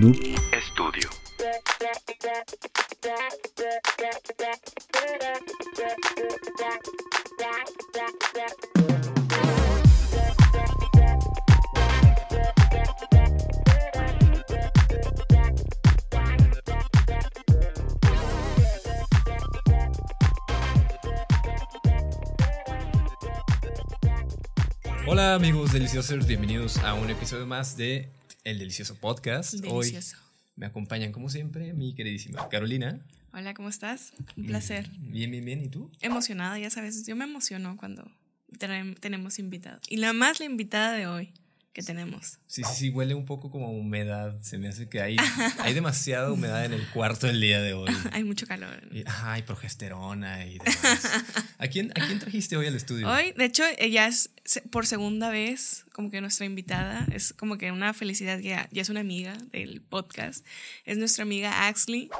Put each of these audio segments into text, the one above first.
Noob Studio. Hola amigos deliciosos, bienvenidos a un episodio más de El Delicioso Podcast. Delicioso. Hoy me acompañan como siempre mi queridísima Carolina. Hola, ¿cómo estás? Un placer. Bien, bien, bien. ¿Y tú? Emocionada, ya sabes, yo me emociono cuando tenem- tenemos invitado. Y la más la invitada de hoy que tenemos. Sí, sí, sí, huele un poco como a humedad. Se me hace que hay, hay demasiada humedad en el cuarto el día de hoy. Hay mucho calor. Y, hay progesterona y demás. ¿A quién, ¿A quién trajiste hoy al estudio? Hoy, de hecho, ella es por segunda vez como que nuestra invitada. Es como que una felicidad que ya, ya es una amiga del podcast. Es nuestra amiga Axley.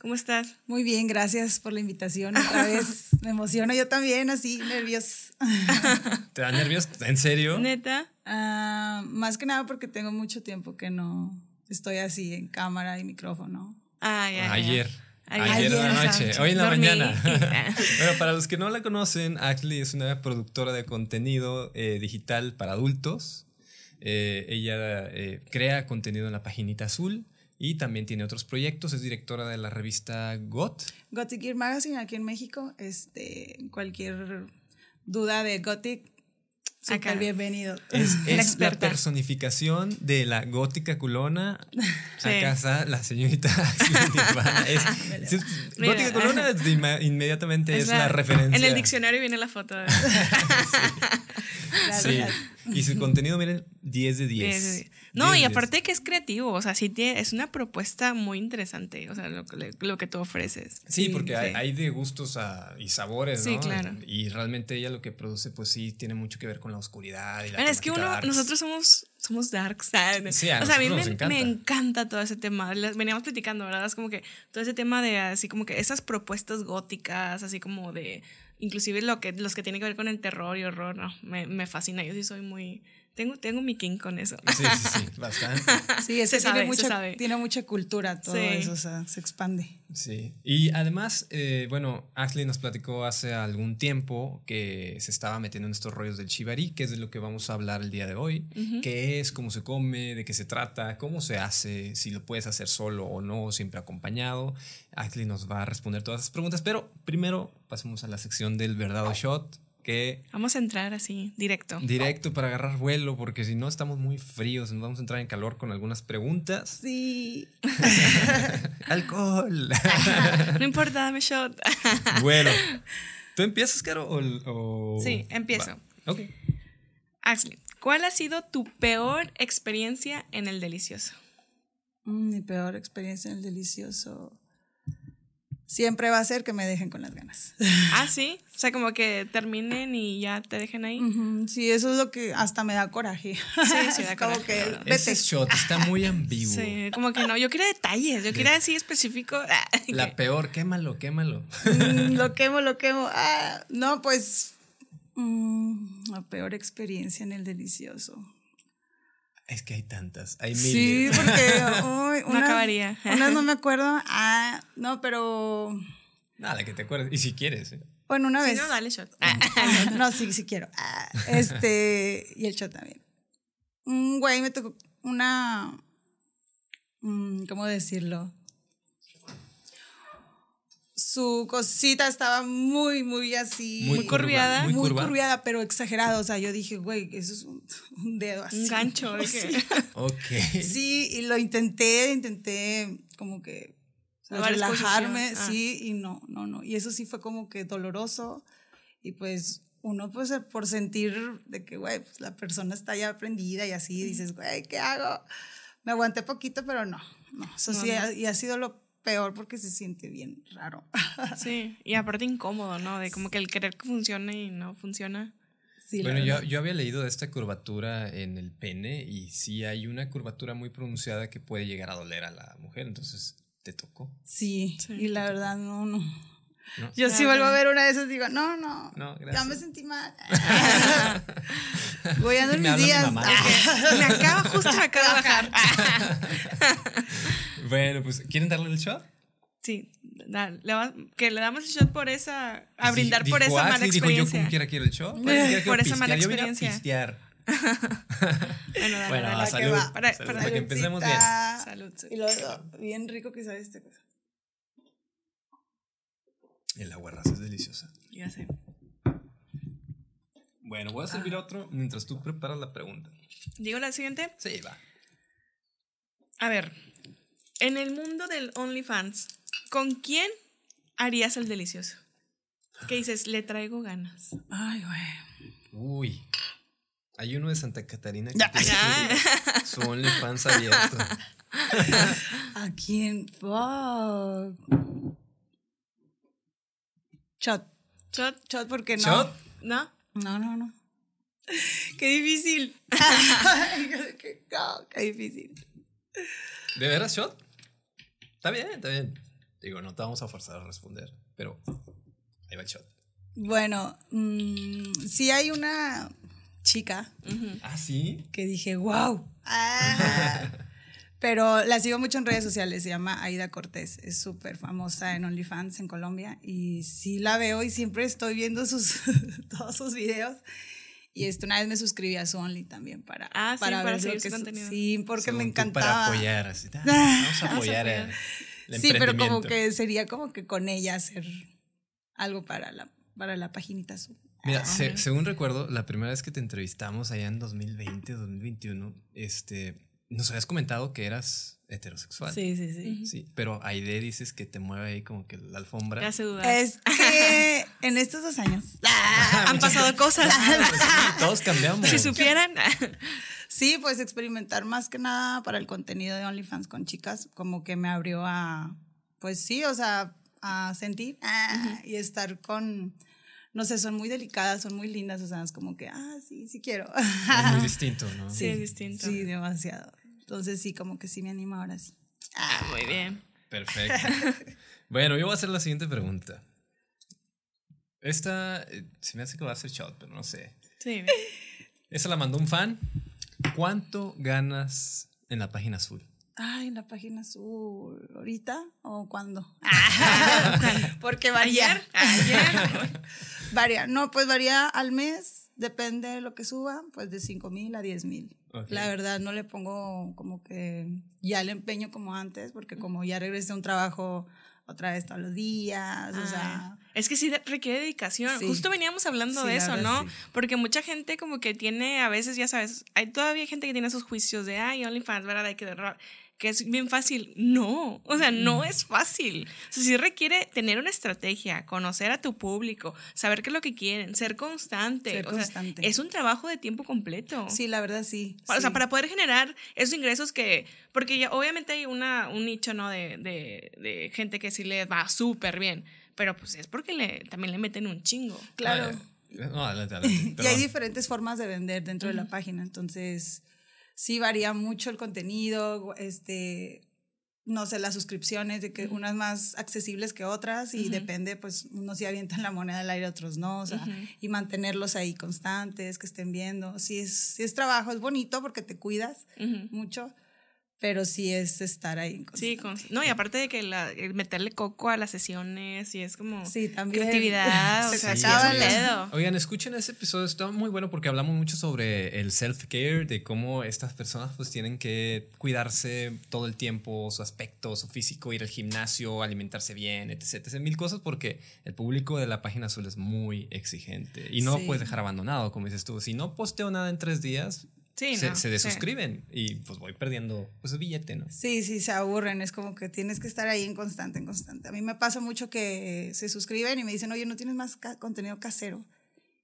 ¿Cómo estás? Muy bien, gracias por la invitación otra vez. Me emociono yo también, así, nervios. ¿Te da nervios? ¿En serio? Neta. Ah, más que nada porque tengo mucho tiempo que no estoy así en cámara y micrófono. Ah, ya, ya. Ayer. Ayer. Ayer, en la noche, hoy en la Dormí. mañana. bueno, para los que no la conocen, Ashley es una productora de contenido eh, digital para adultos. Eh, ella eh, crea contenido en la paginita azul y también tiene otros proyectos. Es directora de la revista GOT. Gothic Gear Magazine aquí en México. Este, cualquier duda de Gothic, Acá. bienvenido. Es, La es la experta. personificación de la gótica culona. Sí. Acá está la señorita. Es, es- gótica culona de inmediatamente es, la, referencia. En el diccionario viene la foto. de- Sí. Gracias. Y su contenido, miren, 10 de 10. Sí, sí, sí. No, 10 y aparte que es creativo, o sea, sí tiene, es una propuesta muy interesante, o sea, lo, lo que tú ofreces. 10. Sí, porque Hay, sí. hay de gustos a- y sabores, Sí, ¿no? claro. Y realmente ella lo que produce, pues sí, tiene mucho que ver con la oscuridad y la Bueno, es que uno, darks. nosotros somos, somos darks. ¿sabes? Sí, a o sea, a mí me, encanta. me encanta todo ese tema. Veníamos platicando, ¿verdad? Es como que todo ese tema de así como que esas propuestas góticas, así como de, inclusive lo que, los que tienen que ver con el terror y horror, no, me, me fascina. Yo sí soy muy, tengo, tengo mi king con eso. Sí, sí, sí, bastante. Sí, es Se que sabe, tiene, se mucha, sabe. tiene mucha cultura todo Sí. eso, o sea, se expande. Sí. Y además, eh, bueno, Ashley nos platicó hace algún tiempo que se estaba metiendo en estos rollos del chivari, que es de lo que vamos a hablar el día de hoy. ¿Qué es? ¿Cómo se come? ¿De qué se trata? ¿Cómo se hace? Si lo puedes hacer solo o no, siempre acompañado. Ashley nos va a responder todas esas preguntas, pero primero pasemos a la sección del verdad o shot, que Vamos a entrar así, directo. directo para agarrar vuelo, porque si no estamos muy fríos, nos vamos a entrar en calor con algunas preguntas. Sí. ¡Alcohol! No importa, dame shot. Bueno, ¿tú empiezas, Caro? O, o- Sí, empiezo. Va. Ok. Axley, ¿cuál ha sido tu peor experiencia en el delicioso? Mm, Mi peor experiencia en el delicioso siempre va a ser que me dejen con las ganas. Ah, sí. O sea, como que terminen y ya te dejen ahí. Sí, eso es lo que hasta me da coraje. sí, da Es como coraje, que, la verdad. Ese shot está muy ambiguo. Sí, como que no. Yo quería detalles. Yo quería así específico. La peor, quémalo, quémalo. Mm, lo quemo, lo quemo. Ah, no, pues mm, la peor experiencia en el delicioso. Es que hay tantas, hay Sí, miles. porque ay, No unas- acabaría. Unas no me acuerdo. Ah, no, pero Nada, que te acuerdes. Y si quieres. ¿eh? bueno, una Sí, vez. no, dale shot. No, sí, sí quiero. Ah, este, y el shot también. Un güey me tocó una. mm, ¿Cómo decirlo? Su cosita estaba muy, muy así. Muy curviada. Muy, curva. curviada, pero exagerado. O sea, yo dije, güey, eso es un, un dedo así. Un gancho. que- Sí. Ok. Sí, y lo intenté, intenté como que relajarme. Ah. sí, y no, no, no. Y eso sí fue como que doloroso. Y pues uno, pues por sentir de que, güey, pues la persona está ya prendida y así, dices, güey, ¿qué hago? Me aguanté poquito, pero no, no. Eso No, sí, no. y ha sido lo peor porque se siente bien raro. Sí, y aparte incómodo, ¿no? De como que el querer que funcione y no funciona. Sí, Bueno, yo, yo había leído de esta curvatura en el pene y sí hay una curvatura muy pronunciada que puede llegar a doler a la mujer, entonces te tocó. Sí, Sí. y la verdad, no, no. ¿no? Yo sí Claro. vuelvo a ver una de esas, digo, no, no, No, ya me sentí mal. Voy a mis habla mi días. mamá. Me acaba, justo me acaba de bajar. Bueno, pues, ¿quieren darle el shot? Sí, da- le va- que le damos el shot por esa, a brindar Dijo por esa mala Ashley, dijo yo experiencia. como quiera quiero el shot. Por- esa mala pistear, yo vine a experiencia. pistear. Bueno, dale, Bueno, dale. a que salud. va. Para- Salud, para- para que empecemos bien. Salud. Y luego, bien rico que sabe esta cosa. El agua raza es deliciosa. Ya sé. Bueno, voy a servir otro mientras tú preparas la pregunta. Digo la siguiente. Sí, va. A ver, en el mundo del OnlyFans, ¿con quién harías el delicioso? ¿Qué dices? Le traigo ganas. Ay, güey. Uy. Hay uno de Santa Catarina que Ya. tiene Ya. su, su OnlyFans abierto. ¿A quién? Fuck. Shot. ¿Shot? Shot, porque no. ¿Shot? ¿No? No, no, no. Qué difícil. qué difícil. ¿De veras shot? Está bien, está bien. Digo, no te vamos a forzar a responder, pero ahí va el shot. Bueno, mm, sí hay una chica ¿Ah, sí? que dije, wow. Pero la sigo mucho en redes sociales, se llama Aida Cortés, es súper famosa en OnlyFans en Colombia y sí la veo y siempre estoy viendo sus, todos sus videos. Y este, una vez me suscribí a su Only también para, Ah, sí, para ver seguir que su- contenido. Sí, porque Según me encantaba. Para apoyar, así. ah, Vamos a apoyar el, el Sí, pero como que sería como que con ella hacer algo para la, para la paginita su. Mira, se- según recuerdo, la primera vez que te entrevistamos allá en 2020, 2021, este, nos habías comentado que eras heterosexual. Sí, sí, sí. Sí, pero Aide dices que te mueve ahí como que la alfombra. Te hace dudar. Es que en estos dos años. Han pasado cosas. Ah, pues sí, todos cambiamos. si supieran. Sí, pues experimentar más que nada para el contenido de OnlyFans con chicas, como que me abrió a, pues sí, o sea, a sentir ah, y estar con, no sé, son muy delicadas, son muy lindas, o sea, es como que, ah, sí, sí quiero. Es muy distinto, ¿no? Sí, es distinto. Sí, demasiado. Entonces sí, como que sí me anima ahora sí. Ah, muy bien. Perfecto. bueno, yo voy a hacer la siguiente pregunta. Esta eh, se me hace que va a ser shot, pero no sé. Sí. Esa la mandó un fan. ¿Cuánto ganas en la página azul? Ay, la página azul, ¿ahorita o cuándo? Ah, Porque varía. Ayer. Ayer. Varía, no, pues varía al mes, depende de lo que suba, pues de 5 mil a 10 mil. La verdad no le pongo como que ya el empeño como antes, porque como ya regresé a un trabajo otra vez todos los días, o sea... Ay, es que sí requiere dedicación. Sí. Justo veníamos hablando Sí, de eso, ¿no? sí. Porque mucha gente como que tiene, a veces, ya sabes, hay todavía gente que tiene esos juicios de, ay, OnlyFans, ¿verdad? Hay que derrar que es bien fácil. No, o sea, no Mm. es fácil. O sea, sí requiere tener una estrategia, conocer a tu público, saber qué es lo que quieren, ser constante. Ser o sea, constante. es un trabajo de tiempo completo. Sí, la verdad sí. O sea, para poder generar esos ingresos que, porque ya obviamente hay una, un nicho, ¿no? De, de, de gente que sí le va súper bien, pero pues es porque le, también le meten un chingo. Claro. No, adelante, adelante. Y hay diferentes formas de vender dentro de la página, entonces sí varía mucho el contenido, este, no sé, las suscripciones, de que unas más accesibles que otras y depende, pues unos sí avientan la moneda al aire, otros no, o sea, y mantenerlos ahí constantes, que estén viendo. Sí es, sí es trabajo, es bonito porque te cuidas mucho, pero sí es estar ahí. Sí, con- no, y aparte de que la, meterle coco a las sesiones y es como Sí, también. creatividad, o Se sea, sí pedo. Oigan, escuchen ese episodio, está muy bueno porque hablamos mucho sobre el self-care, de cómo estas personas pues tienen que cuidarse todo el tiempo, su aspecto, su físico, ir al gimnasio, alimentarse bien, etc, etc. Mil cosas porque el público de la página azul es muy exigente y no lo puedes dejar abandonado, como dices tú. Si no posteo nada en tres días, Sí, se, no, se sí. desuscriben y pues voy perdiendo pues el billete, ¿no? Sí, sí, se aburren, es como que tienes que estar ahí en constante, en constante. A mí me pasa mucho que se suscriben y me dicen, oye, ¿no tienes más ca- contenido casero?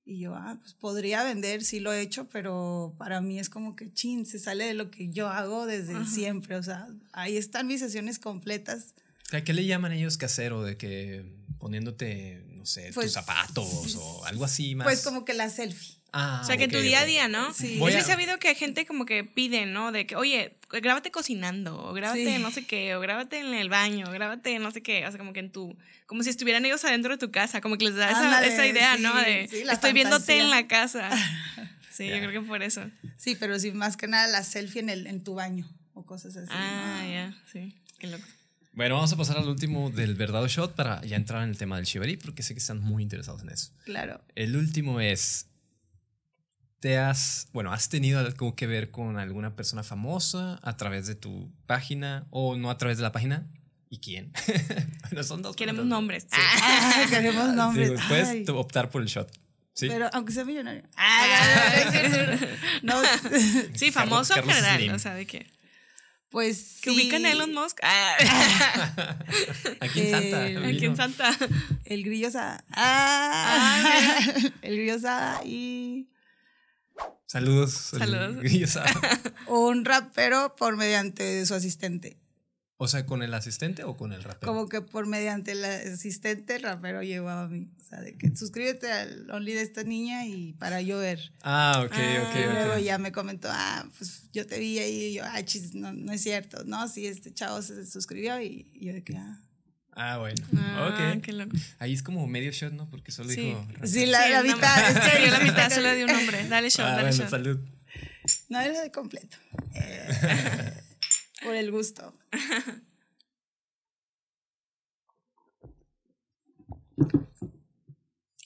Y yo, ah, pues podría vender, sí lo he hecho, pero para mí es como que, chin, se sale de lo que yo hago desde siempre. O sea, ahí están mis sesiones completas. ¿A qué le llaman ellos casero? De que poniéndote, no sé, tus Pues, zapatos o algo así más. Pues como que la selfie. Ah, O sea, que en tu día a día, ¿no? Sí. Yo he sabido que hay gente como que pide, ¿no? De que, oye, grábate cocinando, o grábate Sí. no sé qué, o grábate en el baño, o grábate no sé qué, o sea, como que en tu, como si estuvieran ellos adentro de tu casa, como que les da esa, Ándale, esa idea, sí, ¿no? De, sí, la estoy viéndote en la casa. Sí, yo creo que por eso. Sí, pero sí, más que nada la selfie en, el, en tu baño o cosas así. Ah, ¿no? ya, sí. Qué loco. Bueno, vamos a pasar al último del verdadero shot para ya entrar en el tema del Shibari, porque sé que están muy interesados en eso. Claro. El último es. ¿Te has, bueno, has tenido algo que ver con alguna persona famosa a través de tu página o no a través de la página? ¿Y quién? bueno, son dos Queremos preguntas. nombres. Ah, queremos Sí, nombres. pues, puedes Ay, optar por el shot. Sí. Pero aunque sea millonario. Ay, no, Sí, famoso en Carlos general. Slim. O sea, de que. pues Que sí, ubican a Elon Musk. Ah, Aquí en Santa. Eh, aquí en Santa. El grillo Sada. Ah, el grillo Sada y Saludos. Saludos. Un rapero por mediante su asistente. O sea, ¿con el asistente o con el rapero? Como que por mediante el asistente el rapero llegó a mí. O sea, de que suscríbete al Only de esta niña y para yo ver. Ah, ok, Ah. ok, Y luego ya me comentó, ah, pues yo te vi ahí y yo, ay, chis, no, no es cierto. No, sí, este chavo se suscribió y, y yo de que, ah. Ah, bueno. Ah, ok. qué loco. Ahí es como medio shot, ¿no? Porque solo Sí. dijo. Sí, la, Sí, la mitad. Es que dio la mitad, solo dio un nombre. Dale shot, Ah, dale bueno, shot. salud. No era de completo. Eh, por el gusto.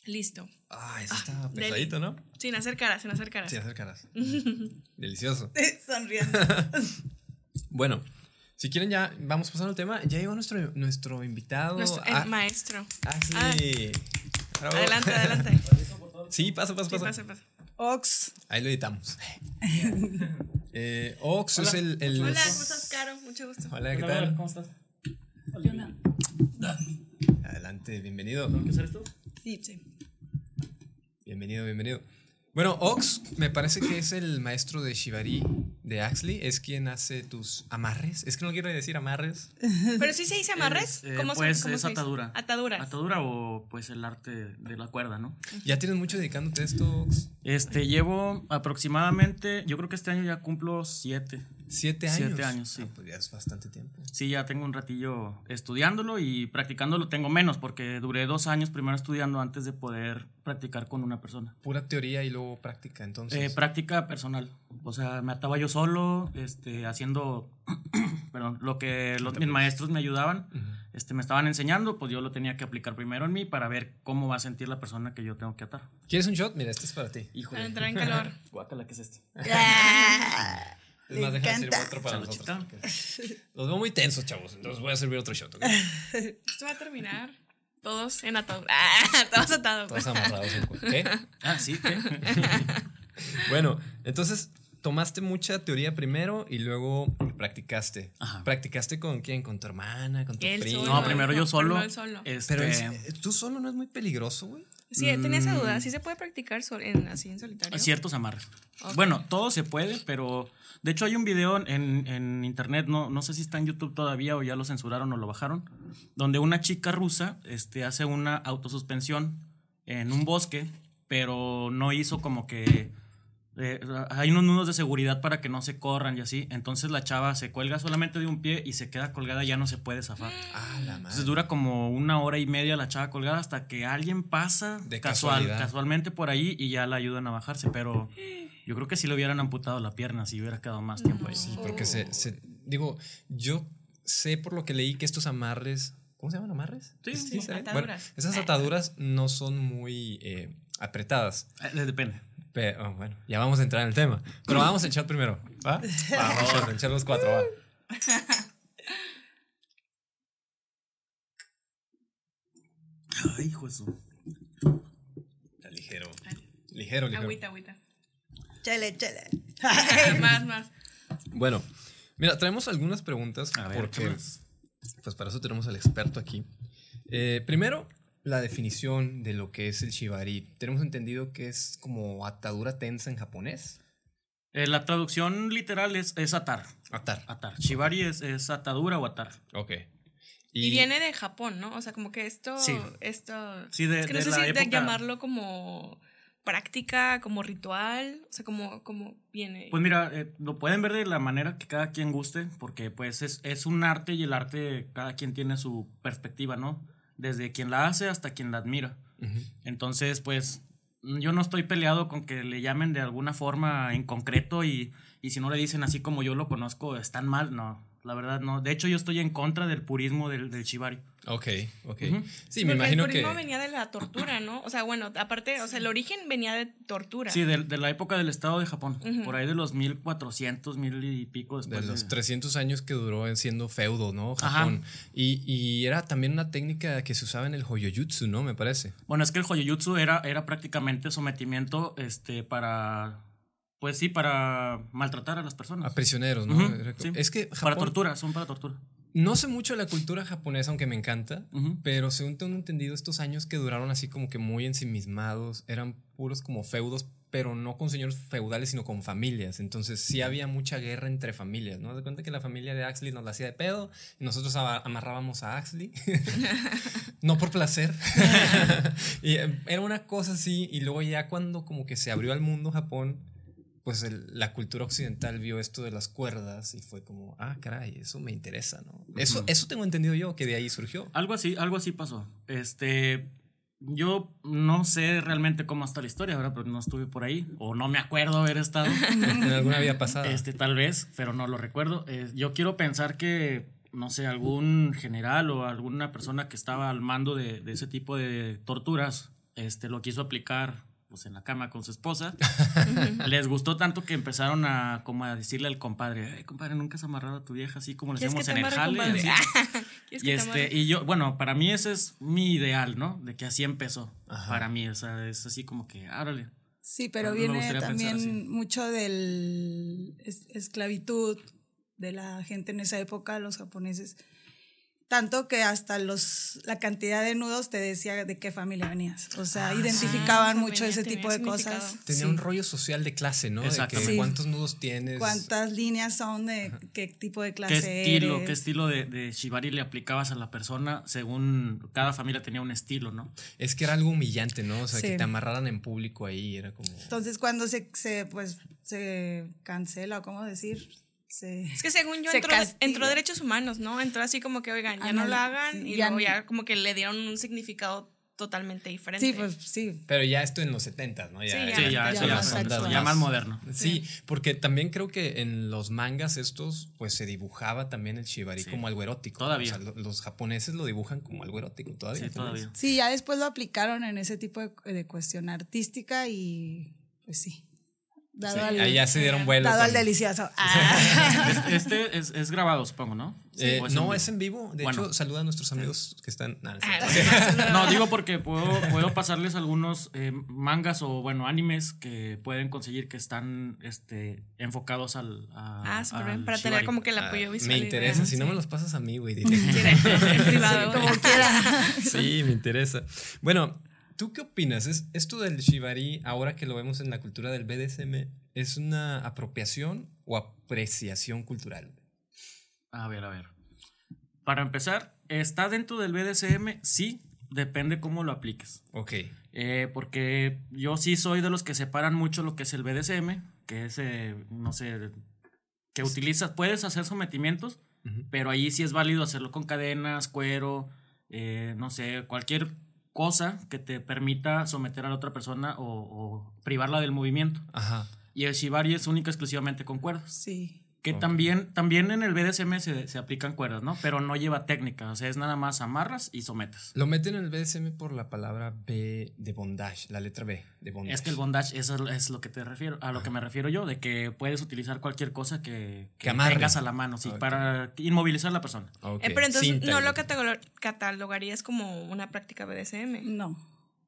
Listo. Ah, eso está deli. pesadito, ¿no? Sin hacer caras, sin hacer caras. Sin hacer caras. Delicioso. Sonriendo. Bueno, si quieren ya vamos pasando al tema. Ya llegó nuestro, nuestro invitado. Nuestro, el Ah, maestro. Axley. Bravo. Adelante, adelante. Sí, pasa, pasa, Sí, pasa. pasa, pasa. Ox. Ahí lo editamos. eh, Ox es el, el- Hola, ¿cómo estás, Caro? Mucho gusto. Hola, ¿qué Hola, tal? ¿Cómo estás? Adelante, bienvenido. ¿Tengo que hacer esto? Sí, sí. Bienvenido, bienvenido. Bueno, Ox me parece que es el maestro de Shibari de Axley. Es quien hace tus amarres. Es que no quiero decir amarres. Pero sí se dice amarres. Es, eh, ¿Cómo se- pues cómo es se dice? atadura. Ataduras. Atadura o pues el arte de la cuerda, ¿no? Ya tienes mucho dedicándote a esto, Ox. Este, llevo aproximadamente, yo creo que este año ya cumplo siete. Siete años. Siete años, sí. Ah, pues ya es bastante tiempo. Sí, ya tengo un ratillo estudiándolo y practicándolo tengo menos porque duré dos años primero estudiando antes de poder practicar con una persona. Pura teoría y luego práctica, entonces. Eh, práctica personal. O sea, me ataba yo solo, este, haciendo, perdón, lo que los, mis maestros me ayudaban, este, me estaban enseñando, pues yo lo tenía que aplicar primero en mí para ver cómo va a sentir la persona que yo tengo que atar. ¿Quieres un shot? Mira, este es para ti. Híjole. Para entrar en calor. Guácala, ¿qué es esto? Es más, deja de servir otro para nosotros. Los veo muy tensos, chavos. Entonces voy a servir otro shot. ¿ok? Esto va a terminar todos en atadura. Ah, todos atados. Todos amarrados. en ¿Qué? Ah, sí, ¿qué? Bueno, entonces tomaste mucha teoría primero y luego practicaste. Ajá. ¿Practicaste con quién? ¿Con tu hermana? ¿Con tu Él primo? solo. No, primero yo solo. primero él solo. Este, Pero es- tú solo no es muy peligroso, güey. Sí, tenía esa duda. ¿Sí se puede practicar sol- en, así en solitario? ciertos amarres. Ok. Bueno, todo se puede, pero de hecho hay un video en, en internet, no, no sé si está en YouTube todavía o ya lo censuraron o lo bajaron, donde una chica rusa este, hace una autosuspensión en un bosque, pero no hizo como que... eh, hay unos nudos de seguridad para que no se corran y así. Entonces la chava se cuelga solamente de un pie y se queda colgada, ya no se puede zafar. Ah, la madre. Entonces dura como una hora y media la chava colgada hasta que alguien pasa De casual, casualidad. casualmente por ahí y ya la ayudan a bajarse. Pero yo creo que si le hubieran amputado la pierna, si hubiera quedado más tiempo ahí. Sí, porque se, se- Digo, yo sé por lo que leí que estos amarres. ¿Cómo se llaman amarres? Sí, sí, ¿saben? ataduras. Bueno, esas ataduras no son muy eh, apretadas. Eh, Depende. Pero, oh, bueno, ya vamos a entrar en el tema. Pero vamos a echar primero, ¿va? Vamos a echar los cuatro, va. Ay, hijo de su- Está ligero. Ligero, ligero. Agüita, agüita. Chele, chele. más, más. Bueno, mira, traemos algunas preguntas A ver, porque pues para eso tenemos al experto aquí. Eh, primero, la definición de lo que es el shibari. Tenemos entendido que es como atadura tensa en japonés. Eh, la traducción literal es, es atar. Atar. Atar. Shibari es, es atadura o atar. Ok. Y, viene de Japón, ¿no? O sea, como que esto. Sí. esto Sí, de- es que no de sé la si de época- llamarlo como práctica, como ritual. O sea, como, como viene. Pues mira, eh, lo pueden ver de la manera que cada quien guste, porque pues es, es un arte y el arte, cada quien tiene su perspectiva, ¿no? Desde quien la hace hasta quien la admira. Entonces, pues yo no estoy peleado con que le llamen de alguna forma en concreto y, y si no le dicen así como yo lo conozco, están mal, no. La verdad, no. De hecho, yo estoy en contra del purismo del, del shibari. Ok, ok. Sí, me Porque imagino el purismo que... venía de la tortura, ¿no? O sea, bueno, aparte, o sea, el origen venía de tortura. Sí, de, de la época del estado de Japón. Por ahí de los 1400, mil y pico De después. los 300 años que duró siendo feudo, ¿no? Japón. Y, y era también una técnica que se usaba en el Hoyoyutsu, ¿no? Me parece. Bueno, es que el Hoyoyutsu era, era prácticamente sometimiento este, para. Pues sí, para maltratar a las personas. A prisioneros, ¿no? Sí. Es que Para Japón- tortura, son para tortura. No sé mucho de la cultura japonesa, aunque me encanta, Ujú. pero según tengo entendido, estos años que duraron así como que muy ensimismados, eran puros como feudos, pero no con señores feudales, sino con familias. Entonces sí había mucha guerra entre familias, ¿no? De cuenta que la familia de Axley nos la hacía de pedo y nosotros ama- amarrábamos a Axley, no por placer. y eh, era una cosa así, y luego ya cuando como que se abrió al mundo Japón, pues el- la cultura occidental vio esto de las cuerdas y fue como, ah, caray, eso me interesa, ¿no? Eso, eso tengo entendido yo, que de ahí surgió. Algo así, algo así pasó. Este. Yo no sé realmente cómo está la historia, ¿verdad? Porque no estuve por ahí. O no me acuerdo haber estado. en alguna vida pasada. Este, tal vez, pero no lo recuerdo. Eh, yo quiero pensar que, no sé, algún general o alguna persona que estaba al mando de, de ese tipo de torturas, este, lo quiso aplicar pues en la cama con su esposa. Les gustó tanto que empezaron a como a decirle al compadre, "Ay, compadre, nunca has amarrado a tu vieja así como le ¿Quieres que hacemos en el jale. compadre? así". ¿Quieres Y este, y yo, bueno, para mí ese es mi ideal, ¿no? De que así empezó. Ajá. Para mí, o sea, es así como que, árale. Sí, pero No viene también mucho del es- esclavitud de la gente en esa época, los japoneses. Tanto que hasta los la cantidad de nudos te decía de qué familia venías. O sea, identificaban Ah, mucho ese tipo de cosas. Tenía Sí. un rollo social de clase, ¿no? De que Exactamente. Sí. cuántos nudos tienes. ¿Cuántas líneas son de qué tipo de clase ¿Qué estilo, eres? qué estilo de, de shibari le aplicabas a la persona según cada familia tenía un estilo, ¿no? Es que era algo humillante, ¿no? O sea, Sí. que te amarraran en público ahí, era como... Entonces, cuando se, se, pues, se cancela, o cómo decir, se... Es que según yo Se entró, entró derechos humanos, ¿no? Entró así como que, oigan, ya no lo hagan sí, y ya luego ya como que le dieron un significado totalmente diferente. Sí, pues sí. Pero ya esto en los 70, ¿no? Ya, Sí, ya. Sí, ya, eso ya, más ya más moderno. Sí, porque también creo que en los mangas estos, pues se dibujaba también el shibari Sí. como algo erótico. Todavía. O sea, lo- los japoneses lo dibujan como algo erótico todavía. Sí, todavía. Sí, ya después lo aplicaron en ese tipo de, de cuestión artística y pues sí. Dado Sí, al, ya se dieron vuelo. dado al delicioso. Ah. Este es, es grabado, supongo, ¿no? Eh, ¿O no, es en vivo. De Bueno. hecho, saluda a nuestros amigos que están. nah, no. Ah, No, digo porque puedo, puedo pasarles algunos eh, mangas o, bueno, animes que pueden conseguir que están este, enfocados al. a- Ah, bien, al para tener como que el Ah, apoyo visual. me interesa. Si no me los pasas a mí, güey. como quiera. Sí, me interesa. Bueno, ¿tú qué opinas? ¿Es, ¿Esto del shibari, ahora que lo vemos en la cultura del BDSM, es una apropiación o apreciación cultural? A ver, a ver. Para empezar, ¿está dentro del BDSM? Sí, depende cómo lo apliques. Ok. Eh, porque yo sí soy de los que separan mucho lo que es el BDSM, que es, eh, no sé, que utilizas, puedes hacer sometimientos, pero ahí sí es válido hacerlo con cadenas, cuero, eh, no sé, cualquier cosa que te permita someter a la otra persona o, o privarla del movimiento. Ajá. Y el shibari es única exclusivamente con cuerdas. Sí. Que también, también en el BDSM se, se aplican cuerdas, ¿no? Pero no lleva técnica, o sea, es nada más amarras y sometes. Lo meten en el BDSM por la palabra B de bondage, la letra B de bondage. Es que el bondage eso es lo que te refiero, a lo que me refiero yo, de que puedes utilizar cualquier cosa que, Que tengas a la mano, sí, para inmovilizar a la persona. Eh, pero entonces cinta no lo catalogarías como una práctica BDSM. No.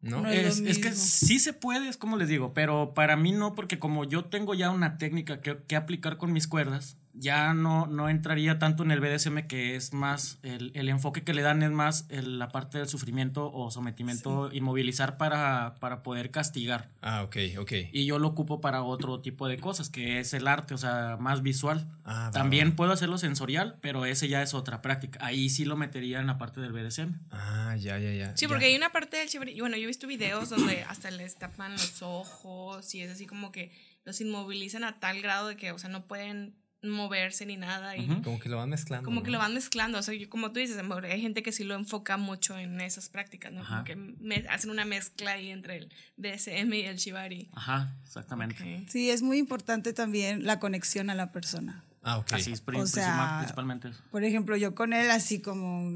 ¿No? No es Es, es que sí se puede, es como les digo, pero para mí no, porque como yo tengo ya una técnica que, que aplicar con mis cuerdas, ya no, no entraría tanto en el BDSM, que es más, el, el enfoque que le dan es más el- la parte del sufrimiento o sometimiento, inmovilizar para, para poder castigar. Ah, ok, ok. Y yo lo ocupo para otro tipo de cosas, que es el arte, o sea, más visual. Ah, va, También va. puedo hacerlo sensorial, pero ese ya es otra práctica. Ahí sí lo metería en la parte del BDSM. Ah, ya, ya, ya. Sí, ya. porque hay una parte del y Bueno, yo he visto videos donde hasta les tapan los ojos y es así como que los inmovilizan a tal grado de que, o sea, no pueden moverse ni nada y. Como que lo van mezclando. como que lo van mezclando. O sea, yo- como tú dices, amor, hay gente que sí lo enfoca mucho en esas prácticas, ¿no? Ajá. Como que me- hacen una mezcla ahí entre el BSM y el shibari. Ajá, exactamente. Sí, es muy importante también la conexión a la persona. Ah, ok. Así es O sea, principal- principalmente eso. Por ejemplo, yo con él así como,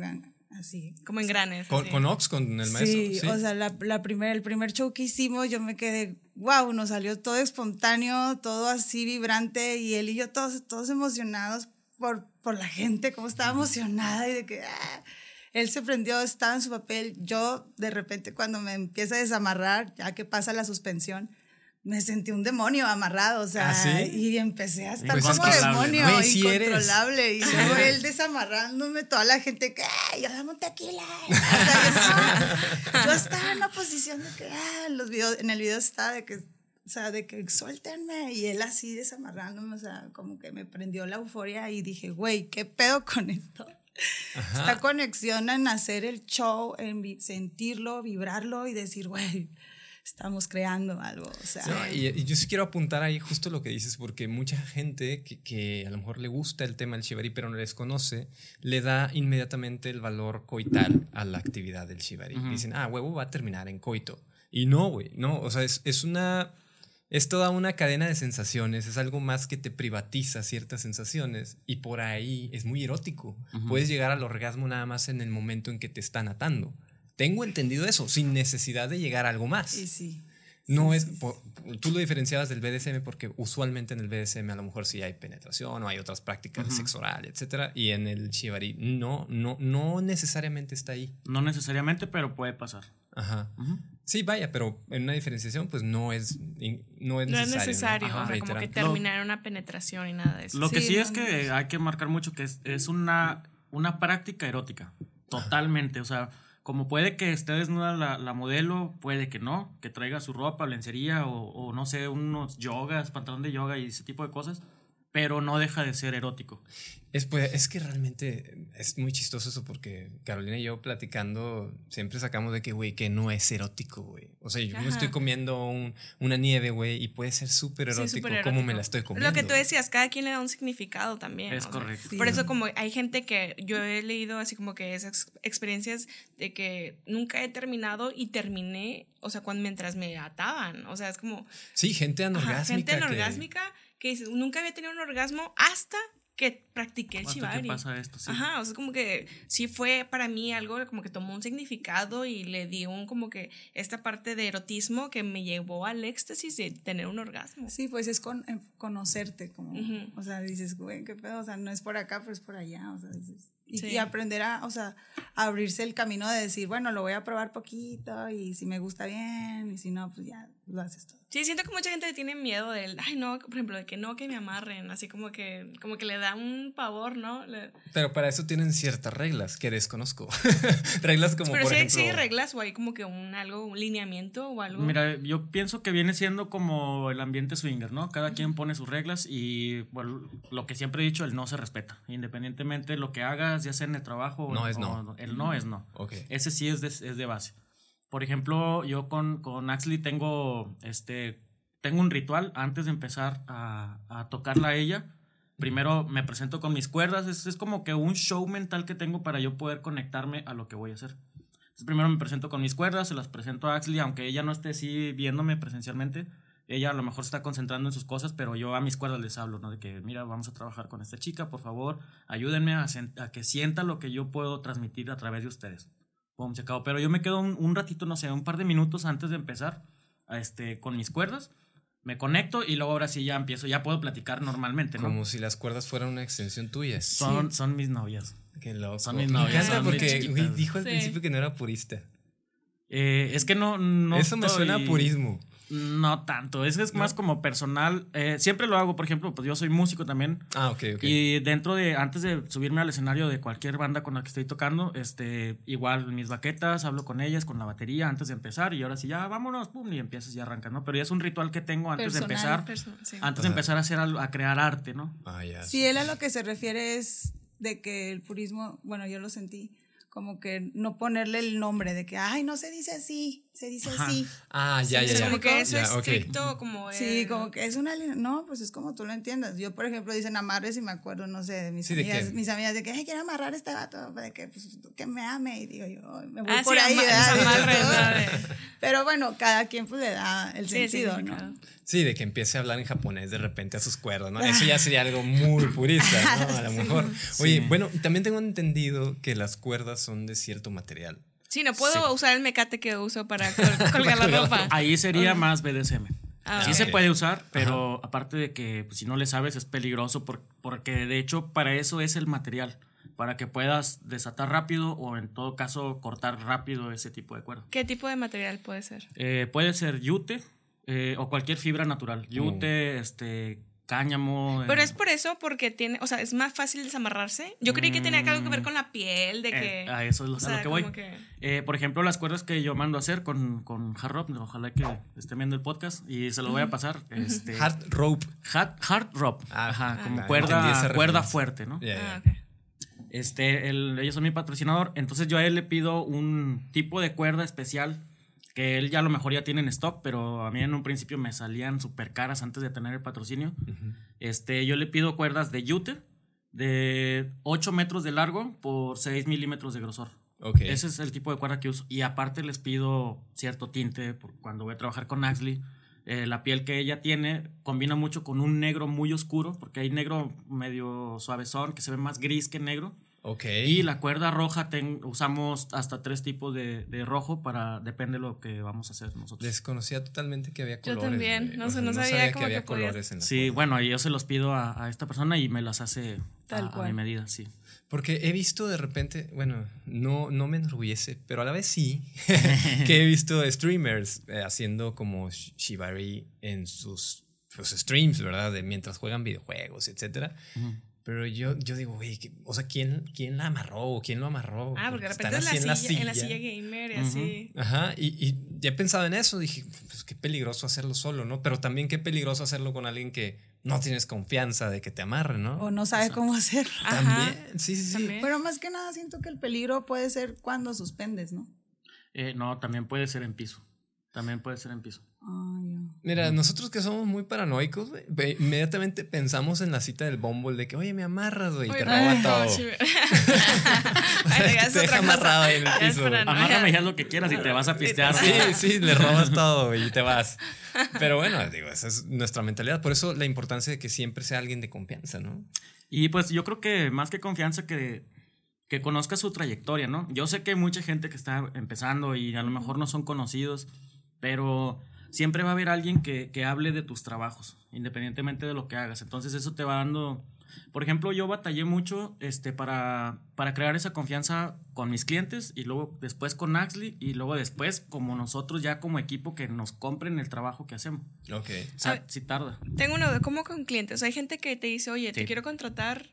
así. Como en granes. ¿Con, con Ox, con el maestro? Sí, o sea, la, la primer, el primer show que hicimos, yo me quedé, wow, nos salió todo espontáneo, todo así vibrante, y él y yo todos, todos emocionados por, por la gente, como estaba emocionada y de que ah, él se prendió, estaba en su papel. Yo, de repente, cuando me empieza a desamarrar, ya que pasa la suspensión, me sentí un demonio amarrado, o sea, ¿Ah, sí? y empecé a estar como Incontrolable, demonio, sí eres. incontrolable. Y luego él desamarrándome, toda la gente que, "Ay, yo dame un tequila. O sea, yo estaba, yo estaba en la posición de que, ah, en los videos, en el video está de que, o sea, de que suéltenme. Y él así desamarrándome, o sea, como que me prendió la euforia y dije, güey, ¿qué pedo con esto? Esta conexión en hacer el show, en sentirlo, vibrarlo y decir, güey, estamos creando algo. O sea, No, y, y yo sí quiero apuntar ahí justo lo que dices, porque mucha gente que, que a lo mejor le gusta el tema del shibari, pero no les conoce, le da inmediatamente el valor coital a la actividad del shibari. Dicen, ah, huevo va a terminar en coito. Y no, güey, no, o sea, es, es una... Es toda una cadena de sensaciones, es algo más que te privatiza ciertas sensaciones y por ahí es muy erótico. Puedes llegar al orgasmo nada más en el momento en que te están atando. Tengo entendido eso, sin necesidad de llegar a algo más. y sí. No es, tú lo diferenciabas del BDSM porque usualmente en el BDSM a lo mejor sí hay penetración o hay otras prácticas de sexo oral, etcétera, y en el shibari no, no, no necesariamente está ahí. No necesariamente, pero puede pasar. Ajá. Sí, vaya, pero en una diferenciación pues no es, in- no es No necesario. es necesario, Ajá, o sea, como que terminar una penetración y nada de eso. Lo que Sí, sí no, es que hay que marcar mucho que es, es una, una práctica erótica. Totalmente. O sea, como puede que esté desnuda la, la modelo, puede que no, que traiga su ropa, lencería o, o no sé, unos yogas, pantalón de yoga y ese tipo de cosas, pero no deja de ser erótico. Es, pues, es que realmente es muy chistoso eso porque Carolina y yo platicando siempre sacamos de que, güey, que no es erótico, güey. O sea, yo me Ajá. estoy comiendo un- una nieve, güey, y puede ser súper Sí, erótico como me erótico. la estoy comiendo. Lo que tú decías, cada quien le da un significado también. Es o sea, correcto. Por eso como hay gente que yo he leído así como que esas experiencias de que nunca he terminado y terminé, o sea, cuando mientras me ataban. O sea, es como Sí, gente ajá, anorgásmica. gente que- anorgásmica que dice, nunca había tenido un orgasmo hasta que practiqué el que shibari. pasa esto, sí. Ajá, o sea, como que sí fue para mí algo como que tomó un significado y le dio un como que esta parte de erotismo que me llevó al éxtasis de tener un orgasmo. Sí, pues es con, eh, conocerte, como, o sea, dices, güey, qué pedo, o sea, no es por acá, pero es por allá, o sea, dices, y, Sí. y aprender a, o sea, a abrirse el camino de decir, bueno, lo voy a probar poquito y si me gusta bien y si no, pues ya lo haces todo. Sí, siento que mucha gente tiene miedo del, ay no, por ejemplo, de que no, que me amarren, así como que, como que le da un pavor, ¿no? Le- Pero para eso tienen ciertas reglas que desconozco. reglas como, Pero por sí, hay- ejemplo... sí hay reglas o hay como que un algo, un lineamiento o algo. Mira, yo pienso que viene siendo como el ambiente swinger, ¿no? Cada quien pone sus reglas y bueno, lo que siempre he dicho, el no se respeta. Independientemente de lo que hagas, ya sea en el trabajo o- No es o- no. El no es no. Ok. Ese sí es de, es de base. Por ejemplo, yo con, con Axley tengo, este, tengo un ritual antes de empezar a, a tocarla a ella. Primero me presento con mis cuerdas. Es, es como que un show mental que tengo para yo poder conectarme a lo que voy a hacer. Entonces, primero me presento con mis cuerdas, se las presento a Axley, aunque ella no esté así viéndome presencialmente. Ella a lo mejor se está concentrando en sus cosas, pero yo a mis cuerdas les hablo, ¿no? De que, mira, vamos a trabajar con esta chica, por favor, ayúdenme a, a que sienta lo que yo puedo transmitir a través de ustedes. Pum, se acabó. Pero yo me quedo un, un ratito, no sé, un par de minutos antes de empezar a este, con mis cuerdas. Me conecto y luego ahora sí ya empiezo, ya puedo platicar normalmente, ¿no? Como si las cuerdas fueran una extensión tuya. Son, son mis novias. Qué loco. Son mis Me novias, encanta mis porque güey, dijo al Sí. principio que no era purista. Eh, es que no, no Eso me suena a estoy- purismo. No tanto, es, es más como personal. Eh, siempre lo hago, por ejemplo, pues yo soy músico también. Ah, ok, ok. Y dentro de, antes de subirme al escenario de cualquier banda con la que estoy tocando, este, igual mis baquetas, hablo con ellas, con la batería antes de empezar y ahora sí ya vámonos, pum, y empiezas y arrancas, ¿no? Pero ya es un ritual que tengo antes Personal, de empezar, sí. antes de empezar a hacer algo, a crear arte, ¿no? Ah, ya. Sí, él a lo que se refiere es de que el purismo, bueno, yo lo sentí, como que no ponerle el nombre de que, ay, no se dice así. Se dice Ajá. así. Ah, ya, ya, ya. como que eso Ya, es ok. estricto, como. Sí, como que es una línea. No, pues es como tú lo entiendas. Yo, por ejemplo, dicen amarres y me acuerdo, no sé, de mis Sí, ¿de amigas, qué? mis amigas de que, ay, quiero amarrar a este vato, de que, pues, que me ame. Y digo yo, "Ay, me voy Ah, por sí, ahí. ama- ¿verdad? los amarres, ¿verdad? De- Pero bueno, cada quien pues le da el Sí, sentido, ¿no? claro. Sí, de que empiece a hablar en japonés de repente a sus cuerdas, ¿no? Eso ya sería algo muy purista, ¿no? A lo mejor. Oye, bueno, también tengo entendido que las cuerdas son de cierto material. Sí, no puedo usar el mecate que uso para col- colgar la ropa. Ahí sería más BDSM. Ah, sí se puede usar, pero aparte de que pues, si no le sabes es peligroso por- porque de hecho para eso es el material, para que puedas desatar rápido o en todo caso cortar rápido ese tipo de cuerda. ¿Qué tipo de material puede ser? Eh, puede ser yute eh, o cualquier fibra natural, yute, este, cáñamo. Pero eh, es por eso, porque tiene, o sea, es más fácil desamarrarse. Yo creí que tenía algo que ver con la piel, de que. eh, a eso es lo, o a lo que voy. que- Eh, por ejemplo, las cuerdas que yo mando a hacer con, con Hard Rope, ojalá que estén viendo el podcast y se lo voy a pasar. Este, Hard rope. Hard, hard rope. Ah, Ajá, ah, como cuerda, cuerda fuerte, ¿no? Ya, ya. Ah, ok. Este, el- ellos son mi patrocinador, entonces yo a él le pido un tipo de cuerda especial que él ya a lo mejor ya tiene en stock, pero a mí en un principio me salían súper caras antes de tener el patrocinio. Este, yo le pido cuerdas de yute de 8 metros de largo por 6 milímetros de grosor. Ese es el tipo de cuerda que uso. Y aparte les pido cierto tinte por cuando voy a trabajar con Axley. Eh, la piel que ella tiene combina mucho con un negro muy oscuro, porque hay negro medio suavezón, que se ve más gris que negro. Ok. Y la cuerda roja ten- usamos hasta tres tipos de, de rojo para depende de lo que vamos a hacer nosotros. Desconocía totalmente que había Yo colores. también, güey. no O sea, no sabía que como había que colores en la Sí, cuerda. bueno, yo se los pido a, a esta persona y me las hace Tal a, a cual. mi medida, sí. Porque he visto de repente, bueno, no, no me enorgullece, pero a la vez sí, que he visto streamers eh, haciendo como sh- shibari en sus, sus streams, ¿verdad? De mientras juegan videojuegos, etcétera. Pero yo, yo digo, güey, ¿qué- o sea, ¿quién, ¿quién la amarró? ¿O ¿Quién lo amarró? Ah, porque de están repente en la, así silla, en la silla gamer y así. Ajá, y, y ya he pensado en eso, dije, pues qué peligroso hacerlo solo, ¿no? Pero también qué peligroso hacerlo con alguien que no tienes confianza de que te amarre, ¿no? O no sabe cómo hacerlo. Ajá. También, sí, sí, sí. También. Pero más que nada siento que el peligro puede ser cuando suspendes, ¿no? Eh, no, también puede ser en piso. También puede ser en piso. Ya. Mira, nosotros que somos muy paranoicos, güey, ve- inmediatamente pensamos en la cita del Bumble de que, oye, me amarras, güey, y te roba no, todo. sí. Ay, ya te deja amarrado ahí en el Ya piso. Amárrame y haz lo que quieras y te vas a pistear. Sí, sí, le robas todo y te vas. Pero bueno, digo, esa es nuestra mentalidad. Por eso la importancia de que siempre sea alguien de confianza, ¿no? Y pues yo creo que más que confianza que, que conozca su trayectoria, ¿no? Yo sé que hay mucha gente que está empezando y a lo mejor no son conocidos, pero siempre va a haber alguien que, que hable de tus trabajos, independientemente de lo que hagas. Entonces eso te va dando... Por ejemplo, yo batallé mucho este, para, para crear esa confianza con mis clientes y luego después con Axley y luego después como nosotros ya como equipo que nos compren el trabajo que hacemos. Ok. O sea, ver. sí tarda. Tengo uno, ¿cómo con clientes? O sea, hay gente que te dice, oye, te quiero contratar,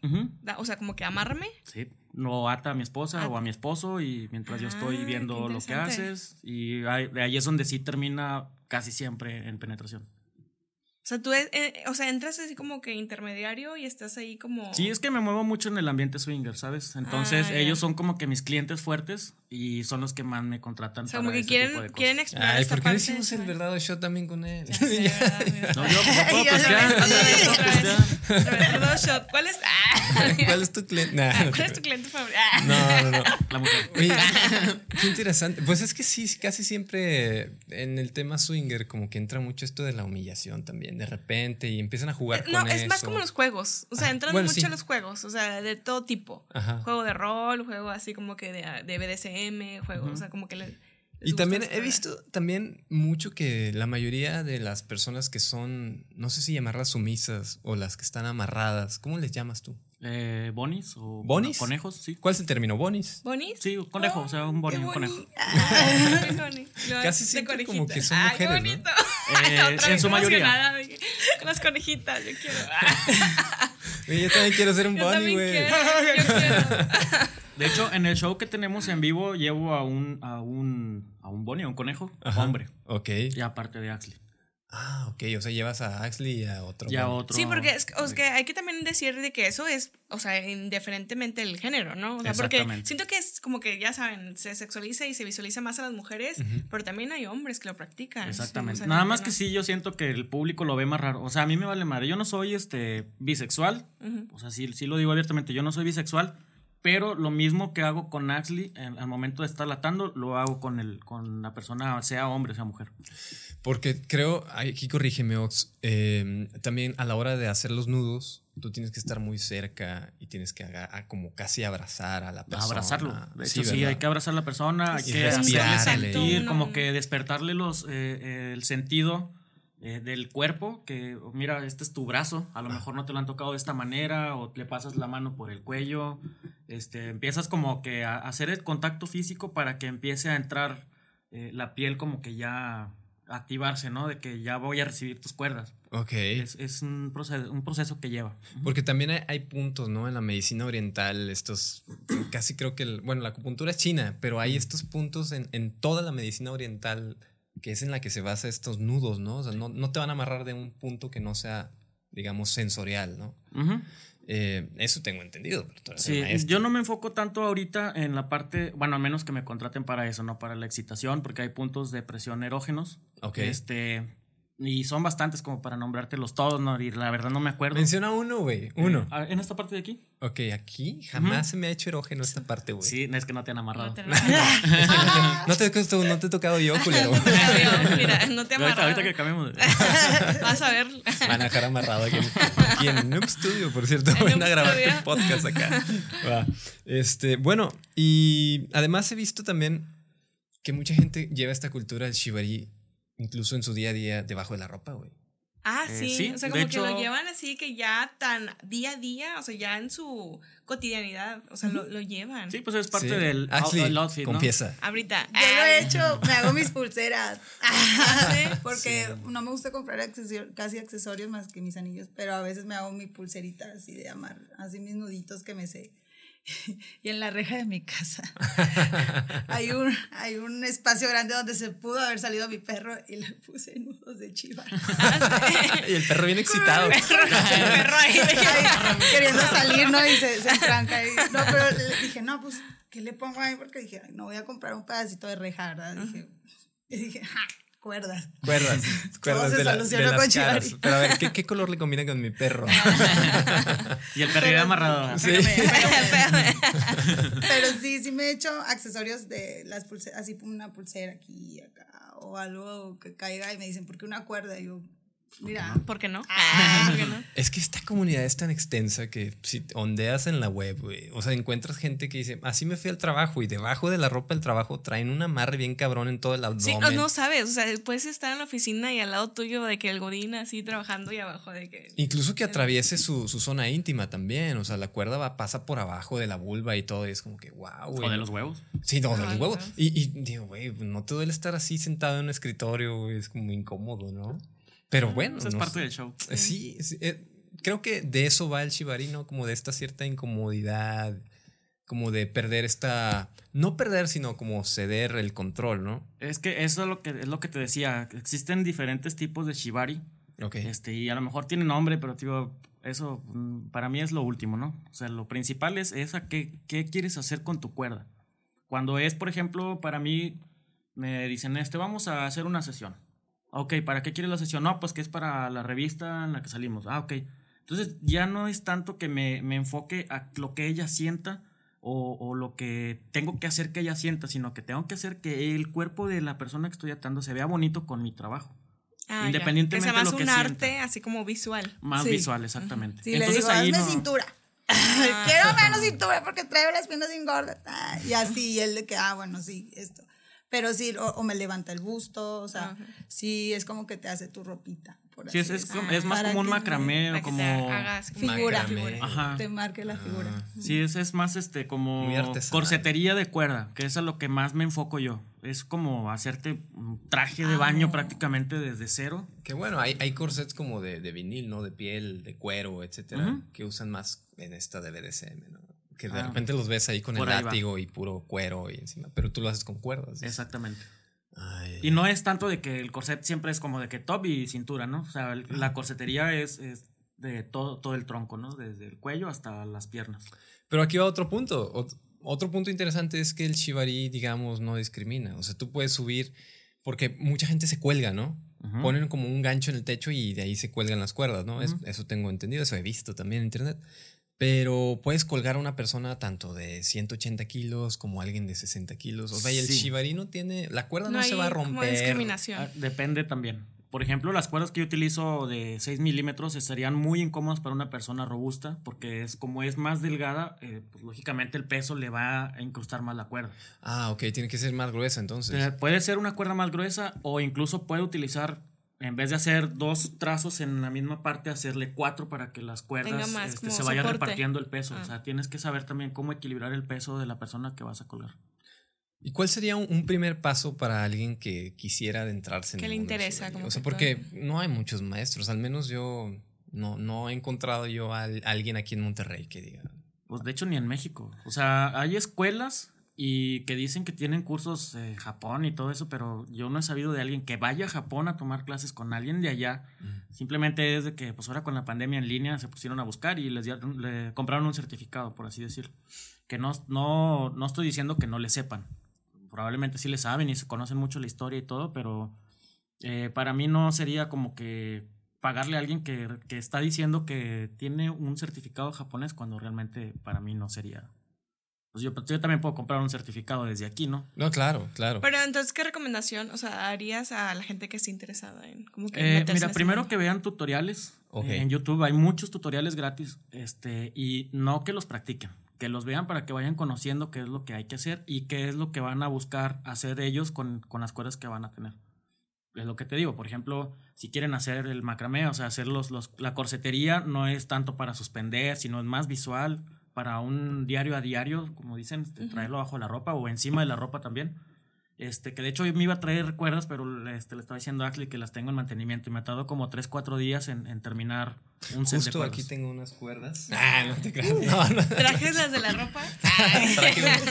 o sea, como que amárrame. Sí, lo ata a mi esposa Ah. o a mi esposo y mientras yo estoy Ah, viendo lo que haces y ahí, de ahí es donde sí termina casi siempre en penetración. O sea, tú, es- eh, o sea, entras así como que intermediario y estás ahí como... Sí, es que me muevo mucho en el ambiente swinger, ¿sabes? Entonces Ah, ellos son como que mis clientes fuertes y son los que más me contratan O sea, para como que ese tipo de quieren, cosas. quieren explorar Ay, esta ¿por qué no parte. hicimos el verdadero show también con él? No, yo, yo puedo pistear. Verdadero shot. ¿Cuál es? Ah, ¿Cuál es tu cliente? Nah, no, ¿Cuál es tu cliente favorito? Ah. no, no, no. La mujer. Oye, qué interesante. Pues es que sí, casi siempre en el tema swinger como que entra mucho esto de la humillación también, de repente, y empiezan a jugar No, con es más como los juegos. O sea, entran Bueno, mucho sí. los juegos. O sea, de todo tipo. Ajá. Juego de rol, juego así como que de, de BDSM, juego, o sea, como que le. Y también he visto también mucho que la mayoría de las personas que son, no sé si llamarlas sumisas o las que están amarradas, ¿cómo les llamas tú? Eh, ¿Bonis o ¿Bonis? conejos? Sí. ¿Cuál es el término? ¿Bonis? ¿Bonis? Sí, conejo, o sea, un boni, un conejo. Lo- Casi siempre como que son Ay, mujeres, qué ¿no? bonito. Eh, en su mayoría. Las conejitas, yo quiero. Yo también quiero ser un Bonnie, güey. De hecho, en el show que tenemos en vivo llevo a un a un a un boni, a un conejo, Ajá. hombre, Ok. y aparte de Axley. Ah, ok. O sea, llevas a Axley y a otro. Ya güey. otro. Sí, porque es, o sea, que hay que también decir de que eso es, o sea, indiferentemente el género, ¿no? O sea, porque Exactamente. siento que es como que, ya saben, se sexualiza y se visualiza más a las mujeres, pero también hay hombres que lo practican. Exactamente. O sea, Nada más no. que sí, yo siento que el público lo ve más raro. O sea, a mí me vale madre. Yo no soy este bisexual. O sea, sí, sí lo digo abiertamente. Yo no soy bisexual. Pero lo mismo que hago con Axley en- al momento de estar latando, lo hago con el, con la persona, sea hombre, sea mujer. Porque creo, aquí corrígeme, Ox, eh, también a la hora de hacer los nudos, tú tienes que estar muy cerca y tienes que aga- a como casi abrazar a la persona. abrazarlo. De hecho, sí, ¿verdad? hay que abrazar a la persona, hay Y que hacerle sentir, como que despertarle los, eh, eh, el sentido eh, del cuerpo, que mira, este es tu brazo, a lo mejor no te lo han tocado de esta manera, o le pasas la mano por el cuello, este, empiezas como que a hacer el contacto físico para que empiece a entrar eh, la piel como que ya activarse, ¿no? De que ya voy a recibir tus cuerdas. Ok. Es, es un, proceso, un proceso que lleva. Porque también hay, hay puntos, ¿no? En la medicina oriental, estos, casi creo que, el- bueno, la acupuntura es china, pero hay estos puntos en, en toda la medicina oriental que es en la que se basa estos nudos, ¿no? O sea, no, no te van a amarrar de un punto que no sea, digamos, sensorial, ¿no? Ujú. Eh, eso tengo entendido. Pero Sí, yo no me enfoco tanto ahorita en la parte, bueno, a menos que me contraten para eso, no para la excitación, porque hay puntos de presión erógenos. Ok. Este, y son bastantes como para nombrártelos todos, ¿no? Y la verdad no me acuerdo. Menciona uno, güey. Uno. Ah, En esta parte de aquí. Ok, aquí jamás se me ha hecho erógeno esta parte, güey. Sí, es que no te han amarrado. No te, No te, no te he tocado yo, culero. Mira, no te ahorita, amarras. ahorita que cambiemos. de- Vas a ver. Van a dejar amarrado aquí en, aquí en Noob Studio, por cierto. Van a grabar tu podcast acá. Va. Este, bueno, y además he visto también que mucha gente lleva esta cultura del shibari incluso en su día a día debajo de la ropa, güey. Ah, Eh, sí. o sea, de como que hecho- lo llevan así que ya tan día a día, o sea, ya en su cotidianidad, o sea, lo, lo llevan. Sí, pues es parte Sí. del out- Ashley, del outfit, ¿no? confiesa. Ahorita. Yo lo he ay, hecho, me hago mis pulseras. ¿sí? Porque no me gusta comprar accesor- casi accesorios más que mis anillos, pero a veces me hago mi pulserita así de amar, así mis nuditos que me sé. Y en la reja de mi casa hay un, hay un espacio grande donde se pudo haber salido mi perro y le puse nudos de chiva. y el perro bien excitado. El perro ahí. Ahí, queriendo salir, ¿no? Y se, se entranca ahí. No, pero le dije, no, pues, ¿qué le pongo ahí? Porque dije, "Ay, no voy a comprar un pedacito de reja, ¿verdad? Dije, y dije, ja, cuerdas. Cuerdas, cuerdas se de, la- de las con caras. Pero a ver, ¿qué, qué color le combina con mi perro? Y el perro amarrado. Sí. Pero sí, sí me he hecho accesorios de las pulseras, así una pulsera aquí y acá, o algo que caiga y me dicen, ¿por qué una cuerda? Y yo, mira, ¿Por qué no? Ah. ¿Por qué no? Es que esta comunidad es tan extensa que si ondeas en la web, o sea, encuentras gente que dice, así me fui al trabajo y debajo de la ropa del trabajo traen un amarre bien cabrón en todo el abdomen. Sí, no, no sabes, o sea, puedes estar en la oficina y al lado tuyo de que el godín así trabajando y abajo de que... Incluso que atraviese su, su zona íntima también, o sea, la cuerda va, pasa por abajo de la vulva y todo, y es como que, wow, güey. O de los huevos. Sí, no, de los Ay, huevos. Y, y digo, güey, no te duele estar así sentado en un escritorio, güey, es como incómodo, ¿no? Pero bueno. Eso es no parte sé. del show. Eh, Sí, sí, eh, creo que de eso va el shibari, ¿no? Como de esta cierta incomodidad, como de perder esta, no perder, sino como ceder el control, ¿no? Es que eso es lo que, es lo que te decía. Existen diferentes tipos de shibari. Ok. Este, y a lo mejor tiene nombre, pero digo, eso mm, para mí es lo último, ¿no? O sea, lo principal es esa qué, qué quieres hacer con tu cuerda. Cuando es, por ejemplo, para mí, me dicen, este, vamos a hacer una sesión. Ok, ¿para qué quieres la sesión? No, pues que es para la revista en la que salimos. Ah, ok. Entonces ya no es tanto que me, me enfoque a lo que ella sienta o, o lo que tengo que hacer que ella sienta, sino que tengo que hacer que el cuerpo de la persona que estoy atando se vea bonito con mi trabajo. Ah, ya. Independientemente que sea de más lo que un arte sienta. así como visual. Más Sí. visual, exactamente. Sí, Entonces le digo, ahí hazme no- cintura. Quiero menos cintura porque traigo las piernas bien gordas. Ah, y así, y él de que, ah, bueno, sí, esto. Pero sí, o, o me levanta el busto, o sea, Ajá. sí, es como que te hace tu ropita. Por Sí, es, así es, decirlo. como- es más como un macramé Para o que te como... hagas Figura, figura. Ajá. Te marque la figura. Ah. Sí, es, es más este como corsetería de cuerda, que es a lo que más me enfoco yo. Es como hacerte un traje de baño prácticamente desde cero. Que bueno, hay, hay corsets como de, de vinil, ¿no? De piel, de cuero, etcétera, Ujú. que usan más en esta de BDSM, ¿no? Que de Ah. repente los ves ahí con el va. látigo y puro cuero y encima, pero tú lo haces con cuerdas. Exactamente. Ay, Y no es tanto de que el corset siempre es como de que top y cintura, ¿no? O sea, el- la corsetería es, es de todo, todo el tronco, ¿no? Desde el cuello hasta las piernas. Pero aquí va otro punto. Ot- Otro punto interesante es que el shibari, digamos, no discrimina. O sea, tú puedes subir, porque mucha gente se cuelga, ¿no? Ponen como un gancho en el techo y de ahí se cuelgan las cuerdas, ¿no? Es- eso tengo entendido, eso he visto también en internet. Pero puedes colgar a una persona tanto de 180 kilos como alguien de 60 kilos. O sea, y el Sí. shibari no tiene, la cuerda no, No, se va a como romper. discriminación. Ah, Depende también. Por ejemplo, las cuerdas que yo utilizo de 6 milímetros estarían muy incómodas para una persona robusta, porque es como es más delgada, eh, pues lógicamente el peso le va a incrustar más la cuerda. Ah, ok, tiene que ser más gruesa entonces. Eh, puede ser una cuerda más gruesa o incluso puede utilizar, en vez de hacer dos trazos en la misma parte, hacerle cuatro para que las cuerdas más este, se vaya soporte. repartiendo el peso. Ah. O sea, tienes que saber también cómo equilibrar el peso de la persona que vas a colgar. ¿Y cuál sería un, primer paso para alguien que quisiera adentrarse en Que el le interesa, como O sea, que porque no hay muchos maestros, al menos yo no, no he encontrado yo a al- alguien aquí en Monterrey que diga. Pues de hecho ni en México. O sea, hay escuelas y que dicen que tienen cursos en Japón y todo eso, pero yo no he sabido de alguien que vaya a Japón a tomar clases con alguien de allá. Simplemente es de que pues ahora con la pandemia en línea se pusieron a buscar y les dieron- le compraron un certificado, por así decirlo. Que no, no, no estoy diciendo que no le sepan. Probablemente sí le saben y se conocen mucho la historia y todo, pero eh, para mí no sería como que pagarle a alguien que, que está diciendo que tiene un certificado japonés cuando realmente para mí no sería. Pues yo, yo también puedo comprar un certificado desde aquí, ¿no? No, claro, claro. Pero entonces, ¿qué recomendación, o sea, harías a la gente que esté interesada en como que Eh, mira, primero mundo? que vean tutoriales Ok. eh, en YouTube. Hay muchos tutoriales gratis este, y no que los practiquen, que los vean para que vayan conociendo qué es lo que hay que hacer y qué es lo que van a buscar hacer ellos con, con las cuerdas que van a tener. Es lo que te digo, por ejemplo, si quieren hacer el macramé, o sea, hacer los, los, la corsetería no es tanto para suspender, sino es más visual, para un diario a diario, como dicen, este, traerlo bajo la ropa o encima de la ropa también. Este, que de hecho me iba a traer cuerdas, pero este, le estaba diciendo a Axley que las tengo en mantenimiento y me ha tardado como 3, 4 días en, en terminar un set de Justo cuerdas. aquí tengo unas cuerdas. Ah, no te creas. No, no, ¿Trajes las de la ropa?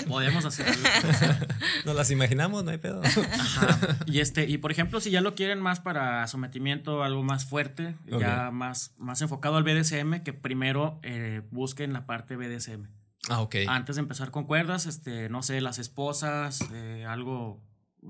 Podemos hacer algo. no las imaginamos, no hay pedo. Ajá. Y este, y por ejemplo, si ya lo quieren más para sometimiento, algo más fuerte, ya más, más enfocado al BDSM, que primero eh, busquen la parte BDSM. Ah, ok. Antes de empezar con cuerdas, este, no sé, las esposas, eh, algo,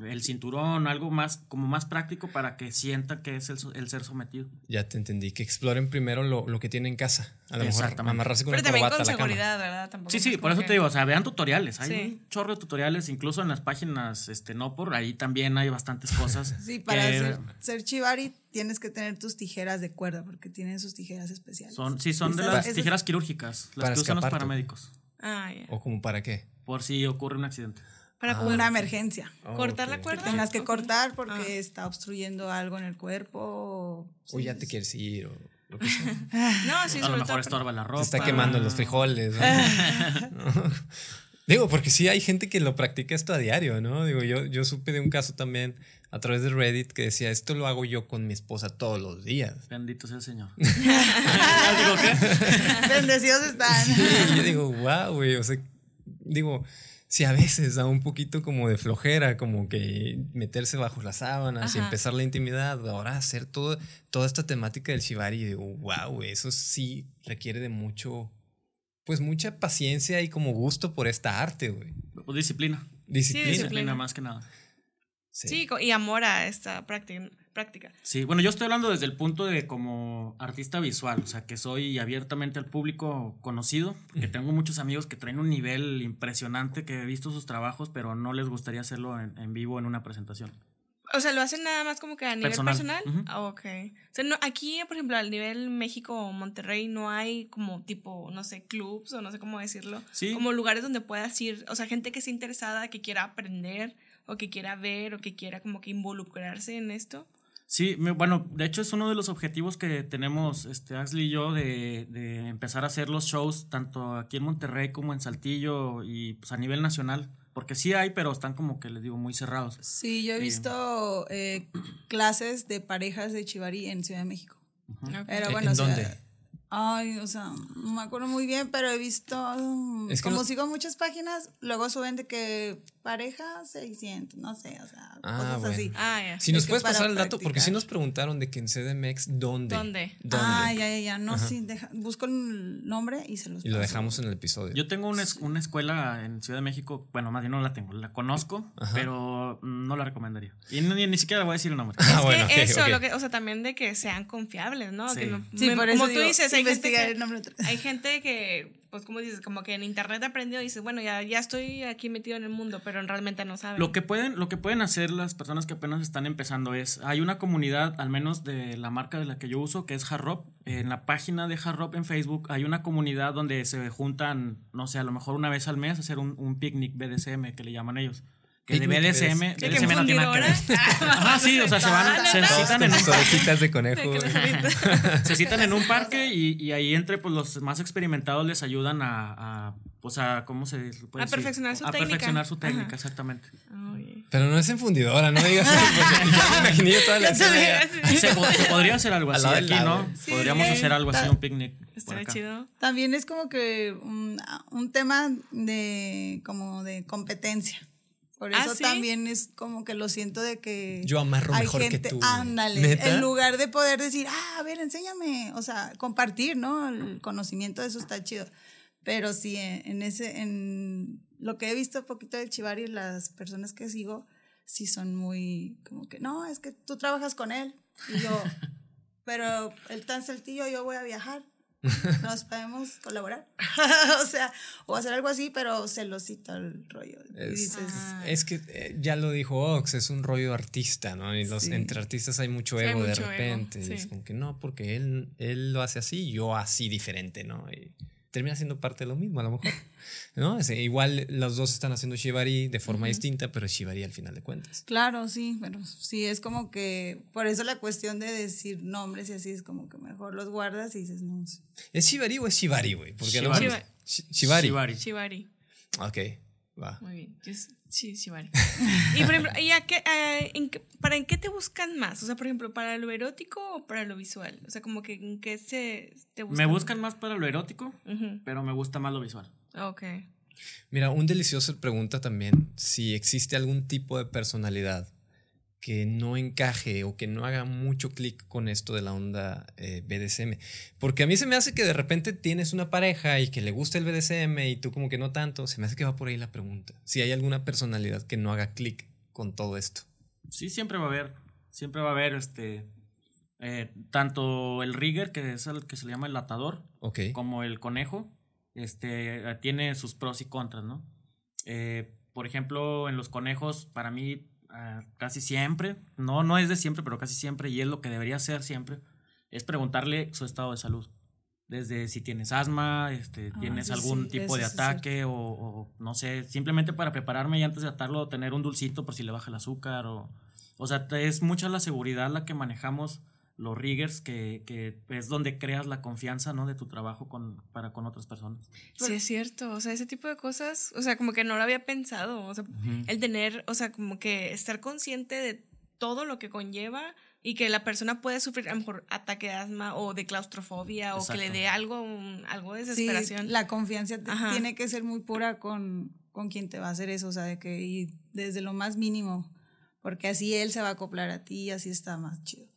el cinturón, algo más, como más práctico para que sientan que es el, ser sometido. Ya te entendí. Que exploren primero lo, lo que tienen en casa. A lo mejor Exactamente. amarrarse con Pero una también con seguridad, ¿verdad? Tampoco Sí, sí, por eso que- te digo, o sea, vean tutoriales. Hay Sí. un chorro de tutoriales, incluso en las páginas, este, no por ahí también hay bastantes cosas. Sí, para que ser, ser chivari tienes que tener tus tijeras de cuerda porque tienen sus tijeras especiales. Son, sí, son de las esas- tijeras quirúrgicas, las Para que usan los paramédicos, Ah. ¿O como para qué? por si ocurre un accidente. Para Ah. Una emergencia. cortar Ok. la cuerda. Tengas que cortar porque Ah. está obstruyendo algo en el cuerpo. O, O ya te quieres ir o lo que sea. No, sí, a lo sobre mejor todo. estorba la ropa. Se está quemando los frijoles. ¿no? Digo, porque sí hay gente que lo practica esto a diario, ¿no? Digo, yo, yo supe de un caso también a través de Reddit que decía, esto lo hago yo con mi esposa todos los días. Bendito sea el Señor. Digo, ¿qué? Bendecidos están. Sí, y yo digo, wow, güey, o sea, digo, si a veces da un poquito como de flojera, como que meterse bajo las sábanas y empezar la intimidad, ahora hacer todo, toda esta temática del shibari, y digo, wow, güey, eso sí requiere de mucho, pues mucha paciencia y como gusto por esta arte, güey. Pues disciplina. Disciplina. disciplina. Disciplina más que nada. Sí, co- y amor a esta práctica. práctica. Sí, bueno, yo estoy hablando desde el punto de como artista visual, o sea, que soy abiertamente al público conocido, que tengo muchos amigos que traen un nivel impresionante, que he visto sus trabajos, pero no les gustaría hacerlo en, en vivo en una presentación. O sea, lo hacen nada más como que a nivel Personal. Ah, ok. O sea, no, aquí, por ejemplo, al nivel México o Monterrey, no hay como tipo, no sé, clubs o no sé cómo decirlo. Sí. Como lugares donde puedas ir, o sea, gente que esté interesada, que quiera aprender o que quiera ver o que quiera como que involucrarse en esto. Sí, me- bueno, de hecho es uno de los objetivos que tenemos este, Axley y yo de, de empezar a hacer los shows tanto aquí en Monterrey como en Saltillo y pues, a nivel nacional, porque sí hay, pero están como que les digo muy cerrados. Sí, yo he Sí. visto eh, clases de parejas de chivari en Ciudad de México. Pero ¿En- bueno, en o sea, dónde? Ay, o sea, no me acuerdo muy bien, pero he visto, Es que como no- sigo muchas páginas, luego suben de que pareja 600, no sé, o sea, Ah, cosas bueno. así. Ah. Si nos puedes pasar el dato, porque sí nos preguntaron de que en CDMX, ¿dónde? ¿Dónde? Ah, ya, ya, ya, no, sí, deja- busco el nombre y se los Y lo paso. dejamos en el episodio. Yo tengo una, es- una escuela en Ciudad de México, bueno, más bien no la tengo, la conozco, pero no la recomendaría. Y ni, ni siquiera voy a decir el nombre. Ah, Es bueno, que eso, lo que, o sea, también de que sean confiables, ¿no? Sí. Que no- Sí, me- por eso como tú dices, hay gente, investigar que, el nombre hay gente que, pues como dices, como que en internet aprendió y dice, bueno, ya, ya estoy aquí metido en el mundo, pero realmente no saben. Lo que pueden, lo que pueden hacer las personas que apenas están empezando es, hay una comunidad, al menos de la marca de la que yo uso, que es Harrop. En la página de Harrop en Facebook hay una comunidad donde se juntan, no sé, a lo mejor una vez al mes a hacer un, un picnic BDSM que le llaman ellos. Que de BDSM, BDSM. ¿De que BDSM no tiene nada que ver. fundidora? Ajá, sí, o sea, se van, se ¿neta? citan en un de conejo. Se citan en un parque y, y ahí entre pues los más experimentados les ayudan a, a pues a cómo se puede A decir? perfeccionar su a técnica. perfeccionar su Ajá. técnica exactamente. Pero no es en fundidora, no digas eso, porque ya me imaginé yo toda la. Se po- podría hacer algo Al así aquí no Sí, podríamos sí. hacer algo así un picnic Estaría chido. También es como que un, un tema de como de competencia. Por ¿Ah, eso sí? también es como que lo siento de que Yo amarro hay mejor que gente, tú. ándale, ¿Neta? en lugar de poder decir, ah, a ver, enséñame, o sea, compartir, ¿no? El conocimiento de eso está chido. Pero sí, en, en ese, en lo que he visto poquito del Chivari, las personas que sigo, sí son muy, como que, no, es que tú trabajas con él. Y yo, pero él tan saltillo, yo voy a viajar. Nos podemos colaborar. o sea, o hacer algo así, pero celosito el rollo. Y Es, dices, es que eh, ya lo dijo Ox, es un rollo artista, ¿no? Y los, Sí. entre artistas hay mucho Sí, hay ego de ego, repente. y es como que no, porque él, él lo hace así, yo así diferente, ¿no? Y termina siendo parte de lo mismo, a lo mejor. ¿No? Es, igual los dos están haciendo Shibari de forma distinta, pero es Shibari al final de cuentas. Claro, sí, pero sí es como que, por eso la cuestión de decir nombres y así es como que mejor los guardas y dices, no, sí. ¿Es Shibari o es Shibari, güey? Porque Shibari. Shibari. Shibari. Shibari. Ok, va. Muy bien. Yo s- sí, Shibari. y por ejemplo, ¿y a qué, eh, en qué- ¿para en qué te buscan más? O sea, por ejemplo, ¿para lo erótico o para lo visual? O sea, como que en qué se te buscan. me buscan más para lo erótico pero me gusta más lo visual Ok. Mira, un delicioso pregunta también si existe algún tipo de personalidad que no encaje o que no haga mucho clic con esto de la onda eh, BDSM. Porque a mí se me hace que de repente tienes una pareja y que le gusta el BDSM y tú como que no tanto. Se me hace que va por ahí la pregunta. Si hay alguna personalidad que no haga clic con todo esto. sí siempre va a haber siempre va a haber este eh, tanto el rigger que es el que se le llama el atador Ok. como el conejo, este, tiene sus pros y contras, ¿no? Eh, por ejemplo, en los conejos, para mí, ah, casi siempre, no, no es de siempre, pero casi siempre, y es lo que debería ser siempre, es preguntarle su estado de salud. Desde si tienes asma, este, Ah, tienes algún sí, tipo de ataque o, o no sé, simplemente para prepararme y antes de atarlo tener un dulcito por si le baja el azúcar o... O sea, es mucha la seguridad la que manejamos los riggers, que, que es donde creas la confianza, ¿no? De tu trabajo con, para con otras personas. Sí, es cierto. O sea, ese tipo de cosas, o sea, como que no lo había pensado. O sea, el tener, o sea, como que estar consciente de todo lo que conlleva y que la persona puede sufrir a lo mejor ataque de asma o de claustrofobia o que le dé algo, un- algo de Sí, desesperación. la confianza Ajá. tiene que ser muy pura con, con quien te va a hacer eso, o sea, de que y desde lo más mínimo, porque así él se va a acoplar a ti y así está más chido.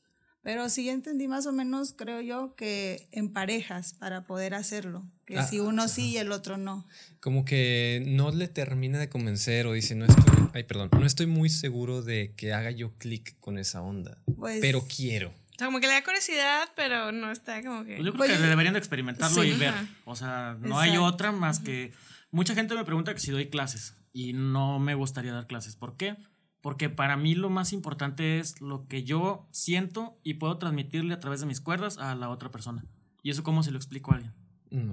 Pero sí entendí más o menos, creo yo, que en parejas para poder hacerlo, que Ah, si uno sí y el otro no. Como que no le termina de convencer o dice, no estoy, ay, perdón, no estoy muy seguro de que haga yo clic con esa onda. Pues- pero quiero. O sea, como que le da curiosidad, pero no está como que... Pues yo creo Pues que deberían de experimentarlo Sí, y ver. ajá. O sea, no hay Exacto. otra más que... Mucha gente me pregunta que si doy clases y no me gustaría dar clases. ¿Por qué? Porque para mí lo más importante es lo que yo siento y puedo transmitirle a través de mis cuerdas a la otra persona. ¿Y eso cómo se lo explico a alguien? Mm.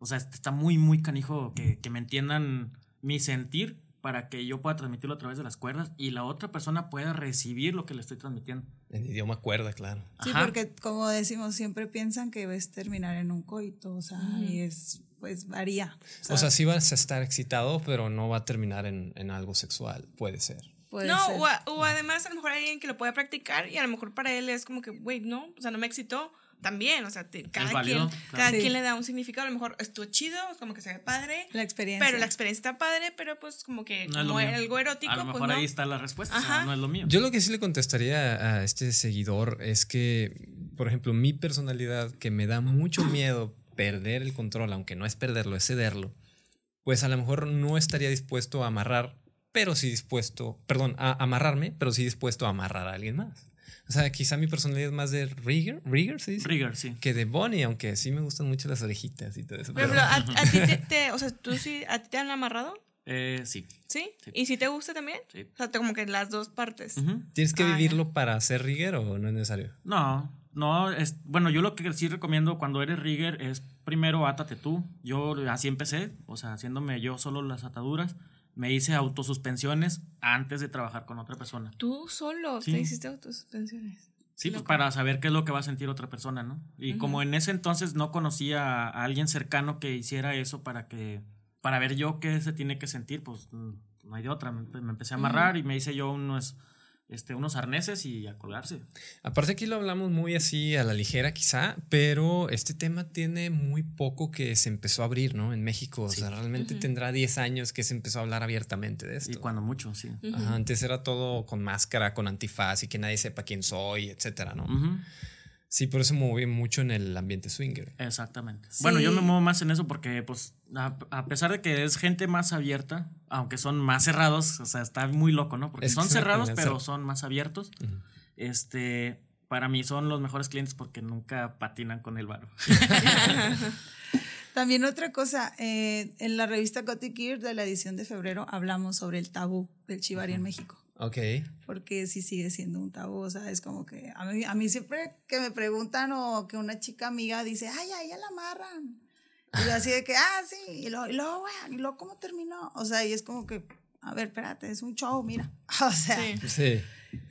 O sea, está muy, muy canijo que, que me entiendan mi sentir para que yo pueda transmitirlo a través de las cuerdas y la otra persona pueda recibir lo que le estoy transmitiendo. En idioma cuerda, claro. Sí, Ajá. porque como decimos, siempre piensan que ves terminar en un coito, o sea, y es, pues varía. O sea, sí vas a estar excitado, pero no va a terminar en, en algo sexual. Puede ser. Puede no, ser. o, a- o además a lo mejor hay alguien que lo puede practicar y a lo mejor para él es como que, güey, no, o sea, no me excitó, también, o sea, te- cada, válido, quien, claro. cada Sí. quien le da un significado. A lo mejor estuvo chido, como que se ve padre. La experiencia. Pero la experiencia está padre, pero pues como que No es lo como algo erótico. A lo pues, mejor no. ahí está la respuesta, o sea, Ajá. no es lo mío. Yo lo que sí le contestaría a este seguidor es que, por ejemplo, mi personalidad, que me da mucho miedo perder el control, aunque no es perderlo, es cederlo, pues a lo mejor no estaría dispuesto a amarrar, pero sí dispuesto, perdón, a amarrarme, pero sí dispuesto a amarrar a alguien más. O sea, quizá mi personalidad es más de Rigger, Rigger se dice, Rigger, sí. que de Bonnie, aunque sí me gustan mucho las orejitas y todo eso. Pero- ejemplo, a, a ti te, te- o sea, tú sí, a ti te han amarrado, Eh, sí. ¿sí? Sí. ¿Y si te gusta también? Sí. O sea, te- como que las dos partes. Ujú. ¿Tienes que Ah, ya. vivirlo para ser Rigger o no es necesario? No, no, es, bueno, yo lo que sí recomiendo cuando eres rigger es primero átate tú. Yo así empecé, o sea, haciéndome yo solo las ataduras. Me hice autosuspensiones antes de trabajar con otra persona. Tú solo Sí. te hiciste autosuspensiones. Sí, pues para saber qué es lo que va a sentir otra persona, ¿no? Y como en ese entonces no conocía a alguien cercano que hiciera eso para que, para ver yo qué se tiene que sentir, pues mm, no hay de otra. Me, me empecé a amarrar y me hice yo unos, este, unos arneses y a colgarse. Aparte aquí lo hablamos muy así a la ligera quizá, pero este tema tiene muy poco que se empezó a abrir, ¿no? En México, o sea, realmente tendrá 10 años que se empezó a hablar abiertamente de Y esto. cuando mucho, sí. Ajá, antes era todo con máscara, con antifaz y que nadie sepa quién soy, etcétera, ¿no? Ujú. Sí, por eso me moví mucho en el ambiente swinger. Exactamente. Sí. Bueno, yo me muevo más en eso porque, pues, a, a pesar de que es gente más abierta, aunque son más cerrados, o sea, está muy loco, ¿no? Porque Es son cerrados, pero son más abiertos. Este, para mí son los mejores clientes porque nunca patinan con el varo. También otra cosa, eh, en la revista Gothic Gear de la edición de febrero hablamos sobre el tabú del chivari en México. Ok. Porque sí sigue siendo un tabú, o sea, es como que a mí, a mí siempre que me preguntan o que una chica amiga dice, ay, a ella la amarran. Y yo así de que, ah, sí, y luego, y luego, y luego, ¿cómo terminó? O sea, y es como que, a ver, espérate, es un show, mira. O sea, Sí. Sí.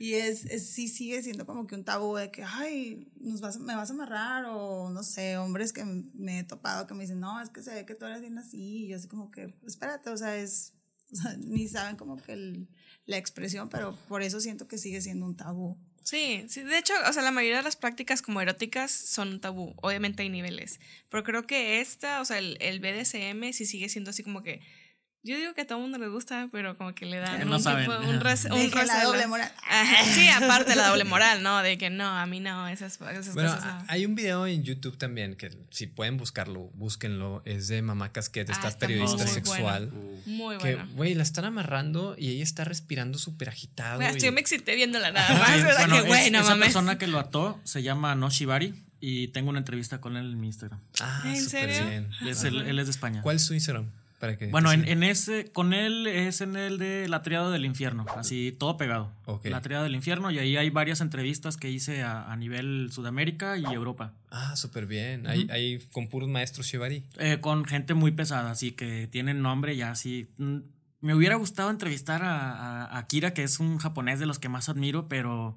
y es, es- sí sigue siendo como que un tabú de que, ay, nos vas, a- me vas a amarrar o no sé, hombres que me he topado que me dicen, no, es que se ve que tú eres bien así. Y yo así como que, espérate, o sea, es, o sea, ni saben como que el- la expresión, pero por eso siento que sigue siendo un tabú. Sí, sí, de hecho, o sea, la mayoría de las prácticas como eróticas son un tabú. Obviamente hay niveles. Pero creo que esta, o sea, el, el BDSM sí sigue siendo así como que. Yo digo que a todo el mundo le gusta, pero como que le dan Que no un saben. tipo, un, res- un Dejen la doble moral. Ajá, sí, aparte de la doble moral, ¿no? De que no, a mí no, esas, esas Bueno, cosas no. hay un video en YouTube también que si pueden buscarlo, búsquenlo. Es de Mamá Casquette, Ah, esta está periodista muy sexual. Muy Que, bueno. güey, la están amarrando y ella está respirando súper agitado. Güey, hasta y- yo me excité viéndola nada Bueno, más, ¿verdad? que es- güey, no esa mames. persona que lo ató se llama No Shibari y tengo una entrevista con él en mi Instagram. Ah, ¿En súper serio? bien. Es el- él es de España. ¿Cuál es su Instagram? Para que Bueno, en, en ese, con él es en el de La Triada del Infierno, así todo pegado. Ok. La Triada del Infierno, y ahí hay varias entrevistas que hice a, a nivel Sudamérica y Europa. Ah, súper bien. Ahí, ahí con puros maestros Shibari. Eh, con gente muy pesada, así que tienen nombre ya así. mm, Me hubiera gustado entrevistar a, a- a Kira, que es un japonés de los que más admiro, pero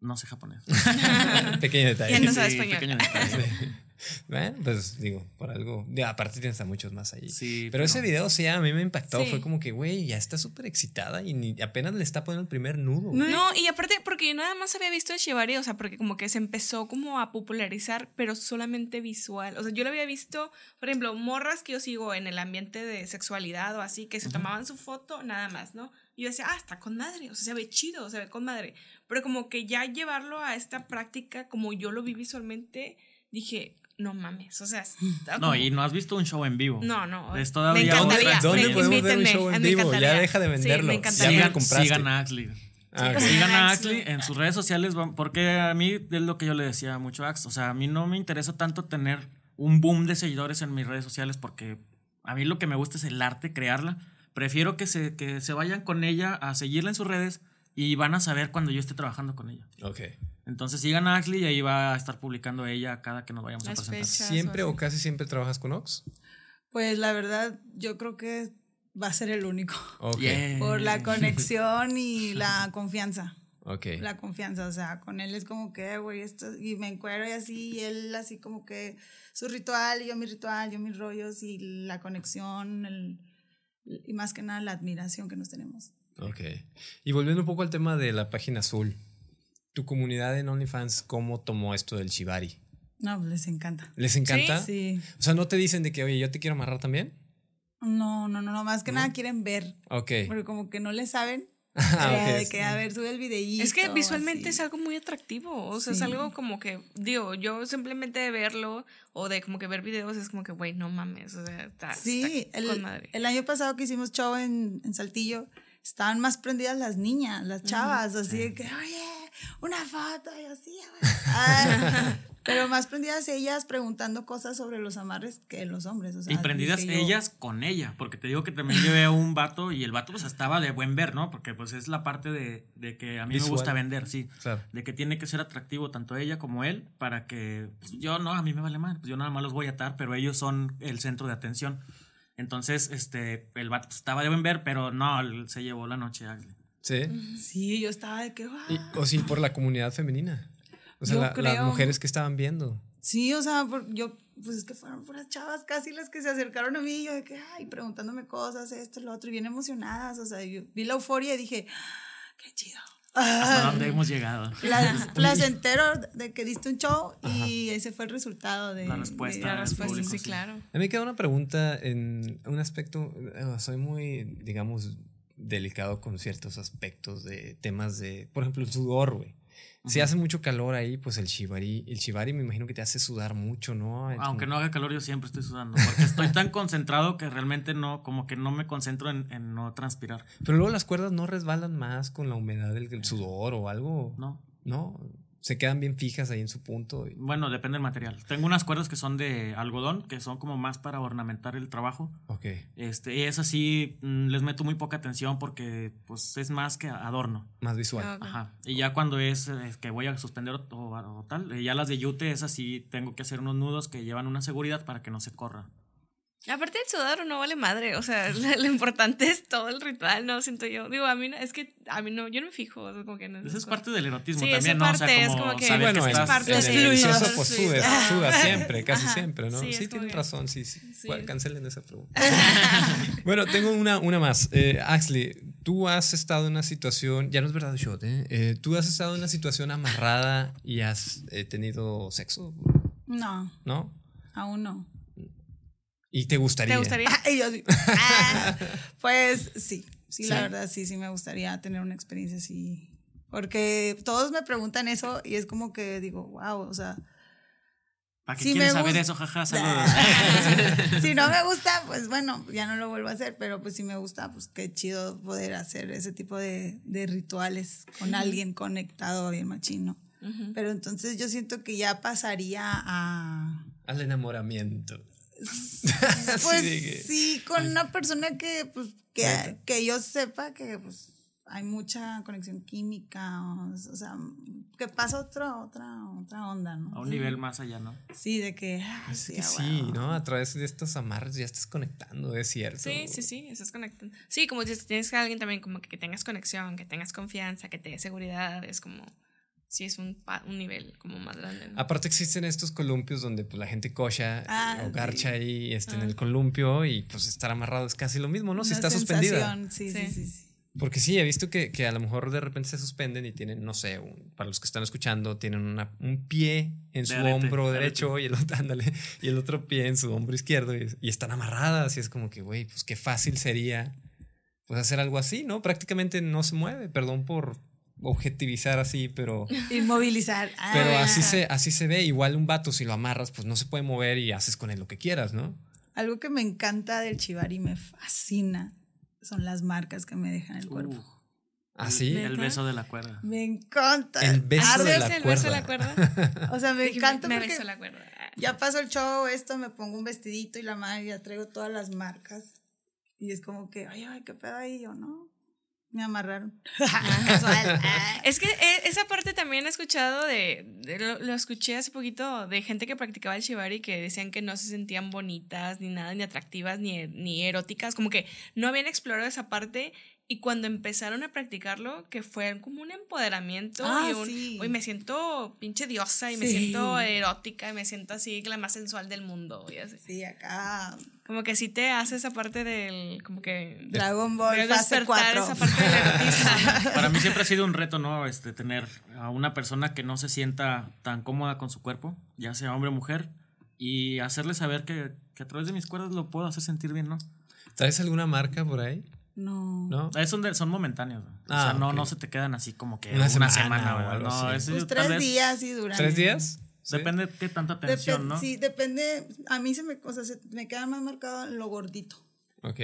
no sé japonés. Pequeño detalle. Ya no sabe Sí, español. pequeño detalle. Bueno, pues digo, por algo. aparte tienes a muchos más ahí. Sí, pero, ese video sí a mí me impactó. Sí. Fue como que, güey, ya está súper excitada y ni, apenas le está poniendo el primer nudo. No, y aparte, porque yo nada más había visto el Shibari, o sea, porque como que se empezó como a popularizar, pero solamente visual. O sea, yo lo había visto, por ejemplo, morras que yo sigo en el ambiente de sexualidad o así, que se tomaban su foto, nada más, ¿no? Y yo decía, ah, está con madre, o sea, se ve chido, se ve con madre. Pero como que ya llevarlo a esta práctica, como yo lo vi visualmente, dije, no mames, o sea, No, como- y no has visto un show en vivo. No, no. Es todavía me encantaría. otra ¿Dónde me- podemos ver un show en vivo? Ya deja de Sí, venderlo. me Ya encantaría. me lo Sigan, compraste. sigan a Axley. Ah, Sí, ok. Sigan a Axley. En sus redes sociales porque a mí es lo que yo le decía mucho a Ax. O sea, a mí no me interesa tanto tener un boom de seguidores en mis redes sociales porque a mí lo que me gusta es el arte, crearla. Prefiero que se, que se vayan con ella a seguirla en sus redes y van a saber cuando yo esté trabajando con ella. Ok. Entonces sigan a Axley y ahí va a estar publicando ella cada que nos vayamos a Las presentar. fechas. ¿Siempre o o casi siempre trabajas con Ox? Pues la verdad, yo creo que va a ser el único. Ok. Yeah. Por la conexión y la confianza. Ok. La confianza, o sea, con él es como que, güey, esto, y me encuero y así, y él así como que su ritual, y yo mi ritual, yo mis rollos, y la conexión, el- y más que nada la admiración que nos tenemos. Ok. Y volviendo un poco al tema de la página azul, tu comunidad en OnlyFans, ¿cómo tomó esto del Shibari? No, pues les encanta. ¿Les encanta? Sí. O sea, ¿no te dicen de que, oye, yo te quiero amarrar también? No, no, no, no, más que nada quieren ver. Ok. Porque como que no le saben. Ah, eh, ok. De que, a ver, sube el videíto. Es que visualmente es así. algo muy atractivo, o sea, es Sí. algo como que, digo, yo simplemente de verlo o de como que ver videos es como que, güey, no mames, o sea, está, Sí, está con el, madre. el año pasado que hicimos show en, en Saltillo, estaban más prendidas las niñas, las chavas, así de que, oye, una foto, y así, güey. Pero más prendidas ellas preguntando cosas sobre los amarres que los hombres. O sea, Y prendidas yo, ellas con ella, porque te digo que también llevé a un vato y el vato pues estaba de buen ver, ¿no? Porque pues es la parte de, de que a mí Visual. me gusta vender, sí. Claro. De que tiene que ser atractivo tanto ella como él para que pues, yo no, a mí me vale mal, pues yo nada más los voy a atar, pero ellos son el centro de atención. Entonces, este, el vato estaba de buen ver, pero no, él se llevó la noche. Sí. Sí, yo estaba de que, "Guau". Y- o sí, por la comunidad femenina. O sea, la- las mujeres que estaban viendo. Sí, o sea, por- yo, pues es que fueron puras chavas casi las que se acercaron a mí y yo de que, ay, preguntándome cosas, esto, lo otro, y bien emocionadas, o sea, yo vi la euforia y dije, "Ah, qué chido. ¿Hasta dónde hemos llegado? Pla- placentero de que diste un show y ese fue el resultado de La respuesta. de- La respuesta, público, sí, sí. claro. A mí me queda una pregunta en un aspecto, soy muy, digamos, delicado con ciertos aspectos de temas de, por ejemplo, el sudor, güey. Si hace mucho calor ahí, pues el shibari, el shibari me imagino que te hace sudar mucho, ¿no? Aunque no haga calor, yo siempre estoy sudando. Porque estoy tan concentrado que realmente no, como que no me concentro en, en no transpirar. Pero luego las cuerdas no resbalan más con la humedad del, del sudor o algo. No. No, se quedan bien fijas ahí en su punto. y- Bueno, depende del material. Tengo unas cuerdas que son de algodón, que son como más para ornamentar el trabajo. Ok. Este, y esas sí mm, les meto muy poca atención porque pues es más que adorno. Más visual. Ah, ok. Ajá. Y ya cuando es, que voy a suspender o, o- o tal, eh, ya las de yute, esas sí tengo que hacer unos nudos que llevan una seguridad para que no se corra. Aparte del sudor no vale madre, o sea, lo, lo importante es todo el ritual, ¿no? Siento yo. Digo, a mí no, es que a mí no, yo no me fijo, o sea, como que no. Esa es parte del erotismo Sí, también, esa ¿no? O sea, parte es como, como que- saber bueno, que estás- parte en el de- delicioso Sí, pues sudas, sudas siempre, casi Ajá. siempre, ¿no? Sí, Sí, es como tienen que- razón, sí, sí. Sí. Bueno, cancelen esa pregunta. bueno, tengo una, una más. Eh, Axley, tú has estado en una situación, ya no es verdad shot, ¿eh? Eh, Tú has estado en una situación amarrada y has eh, tenido sexo, No, ¿no? aún no. Y te gustaría. ¿Te gustaría? Y yo así, ah, pues sí, sí, la verdad, sí, sí me gustaría tener una experiencia así. Porque todos me preguntan eso y es como que digo, wow, o sea, ¿Para qué Sí, quieres me saber gusta. eso? Jaja, saludos. si no me gusta, pues bueno, ya no lo vuelvo a hacer, pero pues si me gusta, pues qué chido poder hacer ese tipo de, de rituales con alguien conectado bien machino. Pero entonces yo siento que ya pasaría a... Al enamoramiento. Pues que- sí, con una persona que, pues, que, que yo sepa que pues hay mucha conexión química, o, o sea, que pasa otra, otra, otra onda, ¿no? A un nivel más allá, ¿no? Sí, de que... ah, Es sí, que sí. ¿no? A través de estos amarres ya estás conectando, es cierto. Sí, sí, sí, estás conectando. Sí, como dices, tienes que alguien también como que, que tengas conexión, que tengas confianza, que te dé seguridad, es como, sí, es un, un nivel como más grande. ¿no? Aparte existen estos columpios donde pues, la gente cocha Ah, o garcha sí. ahí este, en el columpio y pues estar amarrado es casi lo mismo, ¿no? Si Una está suspendida. Sí, sí, Sí. sí, sí. Porque sí, he visto que, que a lo mejor de repente se suspenden y tienen, no sé, un- para los que están escuchando, tienen una- un pie en su De hombro de derecho y el, otro, ándale, y el otro pie en su hombro izquierdo y, y están amarradas y es como que, güey, pues qué fácil sería pues hacer algo así, ¿no? Prácticamente no se mueve, perdón por objetivizar así, pero... Inmovilizar. Ah, Pero así ajá. se, así se ve. Igual un vato, si lo amarras, pues no se puede mover y haces con él lo que quieras, ¿no? Algo que me encanta del chivari, me fascina, son las marcas que me dejan el cuerpo. Uh, Así. el ¿Neta? beso de la cuerda. Me encanta. El beso Ah, de ¿sí la el beso de la cuerda. O sea, me encanta me, porque besó la cuerda. ya pasó el show, esto, me pongo un vestidito y la madre ya traigo todas las marcas. Y es como que, ay, ay, qué pedo ahí, yo no. Me amarraron. Es que eh, esa parte también he escuchado de, de- lo, lo escuché hace poquito de gente que practicaba el shibari que decían que no se sentían bonitas ni nada, ni atractivas, ni, ni eróticas, como que no habían explorado esa parte Y cuando empezaron a practicarlo, que fue como un empoderamiento Ah, y un, sí. "Uy, me siento pinche diosa y me Sí. siento erótica y me siento así la más sensual del mundo y así. Sí, acá Como que sí te hace esa parte del, como que... Dragon Ball de fase despertar 4. esa parte del. Para mí siempre ha sido un reto, ¿no? Este, tener a una persona que no se sienta tan cómoda con su cuerpo, ya sea hombre o mujer, y hacerle saber que, que a través de mis cuerdas lo puedo hacer sentir bien, ¿no? ¿Traes alguna marca por ahí? No. ¿No? Es son, de- son momentáneos. ¿no? Ah, o sea, no, no se te quedan así como que Una una, semana semana, o ¿verdad? algo No, así. Pues tres vez días y duran. ¿Tres días? Sí. Depende de qué tanta tensión, ¿no? Sí, depende. A mí se me, o sea, se me queda más marcado lo gordito Ok.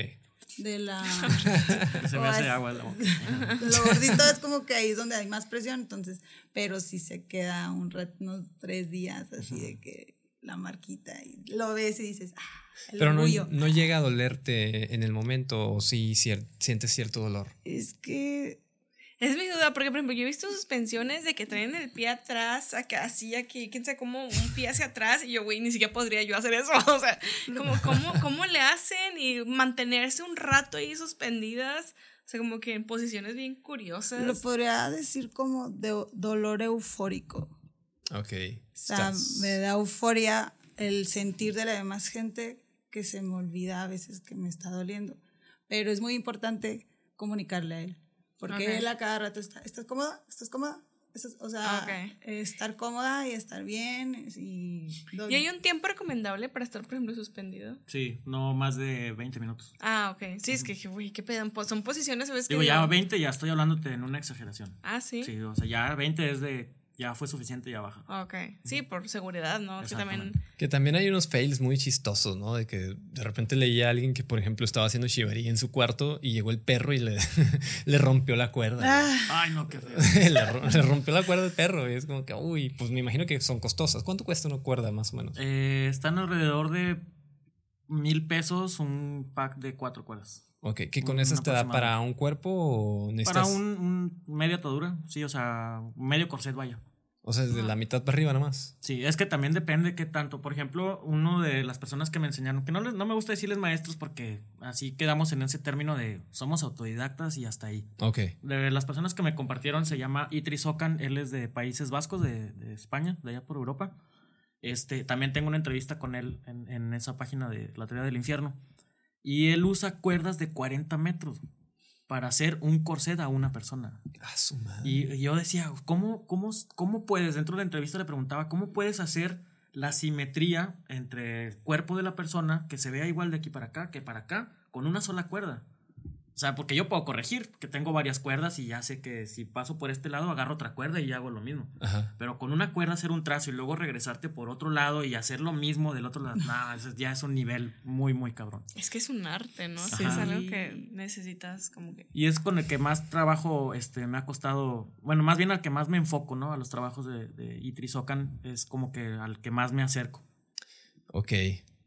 de la. Se me hace es- agua la boca. Lo gordito es como que ahí es donde hay más presión, entonces, pero si se queda un ret- unos tres días así de que la marquita y lo ves y dices, ah, el Pero no, no llega a dolerte en el momento o sí cier- sientes cierto dolor. Es que Es mi duda, porque por ejemplo, yo he visto suspensiones de que traen el pie atrás, acá, así, aquí, quién sabe cómo, un pie hacia atrás, y yo, güey, ni siquiera podría yo hacer eso. O sea, como, ¿cómo, ¿cómo le hacen? Y mantenerse un rato ahí suspendidas, o sea, como que en posiciones bien curiosas. lo podría decir como de dolor eufórico. Ok. O sea, me da euforia el sentir de la demás gente que se me olvida a veces que me está doliendo. Pero es muy importante comunicarle a él. Porque Ok. él a cada rato está, ¿estás cómoda? ¿Estás cómoda? ¿Estás- o sea, Ok. estar cómoda y estar bien. Y, ¿Y hay un tiempo recomendable para estar, por ejemplo, suspendido? Sí, no más de 20 minutos. Ah, ok. Sí, es que dije, güey, qué pedo. Pues son posiciones, ¿sabes? Que Digo, ya digo, 20 ya estoy hablándote en una exageración. Ah, sí. Sí, o sea, ya 20 es de, ya fue suficiente, ya baja. Ok. Sí, por seguridad, ¿no? Que también. Que también hay unos fails muy chistosos, ¿no? De que de repente leía a alguien que, por ejemplo, estaba haciendo shibari en su cuarto y llegó el perro y le, le rompió la cuerda. Ah, Ay, no, qué feo. le, ro- le rompió la cuerda al perro y es como que, uy, pues me imagino que son costosas. ¿Cuánto cuesta una cuerda más o menos? Eh, están alrededor de mil pesos un pack de cuatro cuerdas. Ok, que con esas te da para un cuerpo o necesitas, Para un, un media atadura, sí, o sea, medio corset, vaya. o sea, de la mitad para arriba nomás. Sí, es que también depende qué tanto. Por ejemplo, uno de las personas que me enseñaron, que no, les- no me gusta decirles maestros porque así quedamos en ese término de somos autodidactas y hasta ahí. Ok, De las personas que me compartieron se llama Itri Ocan, él es de Países Vascos, de, de España, de allá por Europa. Este, también tengo una entrevista con él en, en esa página de La Teoría del Infierno. Y él usa cuerdas de 40 metros para hacer un corset a una persona. a su madre. Y y yo decía, ¿cómo, cómo, ¿cómo puedes? Dentro de la entrevista le preguntaba, ¿cómo puedes hacer la simetría entre el cuerpo de la persona que se vea igual de aquí para acá que para acá con una sola cuerda? O sea, porque yo puedo corregir, que tengo varias cuerdas y ya sé que si paso por este lado agarro otra cuerda y hago lo mismo. Ajá. Pero con una cuerda hacer un trazo y luego regresarte por otro lado y hacer lo mismo del otro lado, nada, eso ya es un nivel muy, muy cabrón. Es que es un arte, ¿no? Sí, es algo que necesitas como que... Y es con el que más trabajo este, me ha costado, bueno, más bien al que más me enfoco, ¿no? A los trabajos de, de Itrizocan, es como que al que más me acerco. Ok.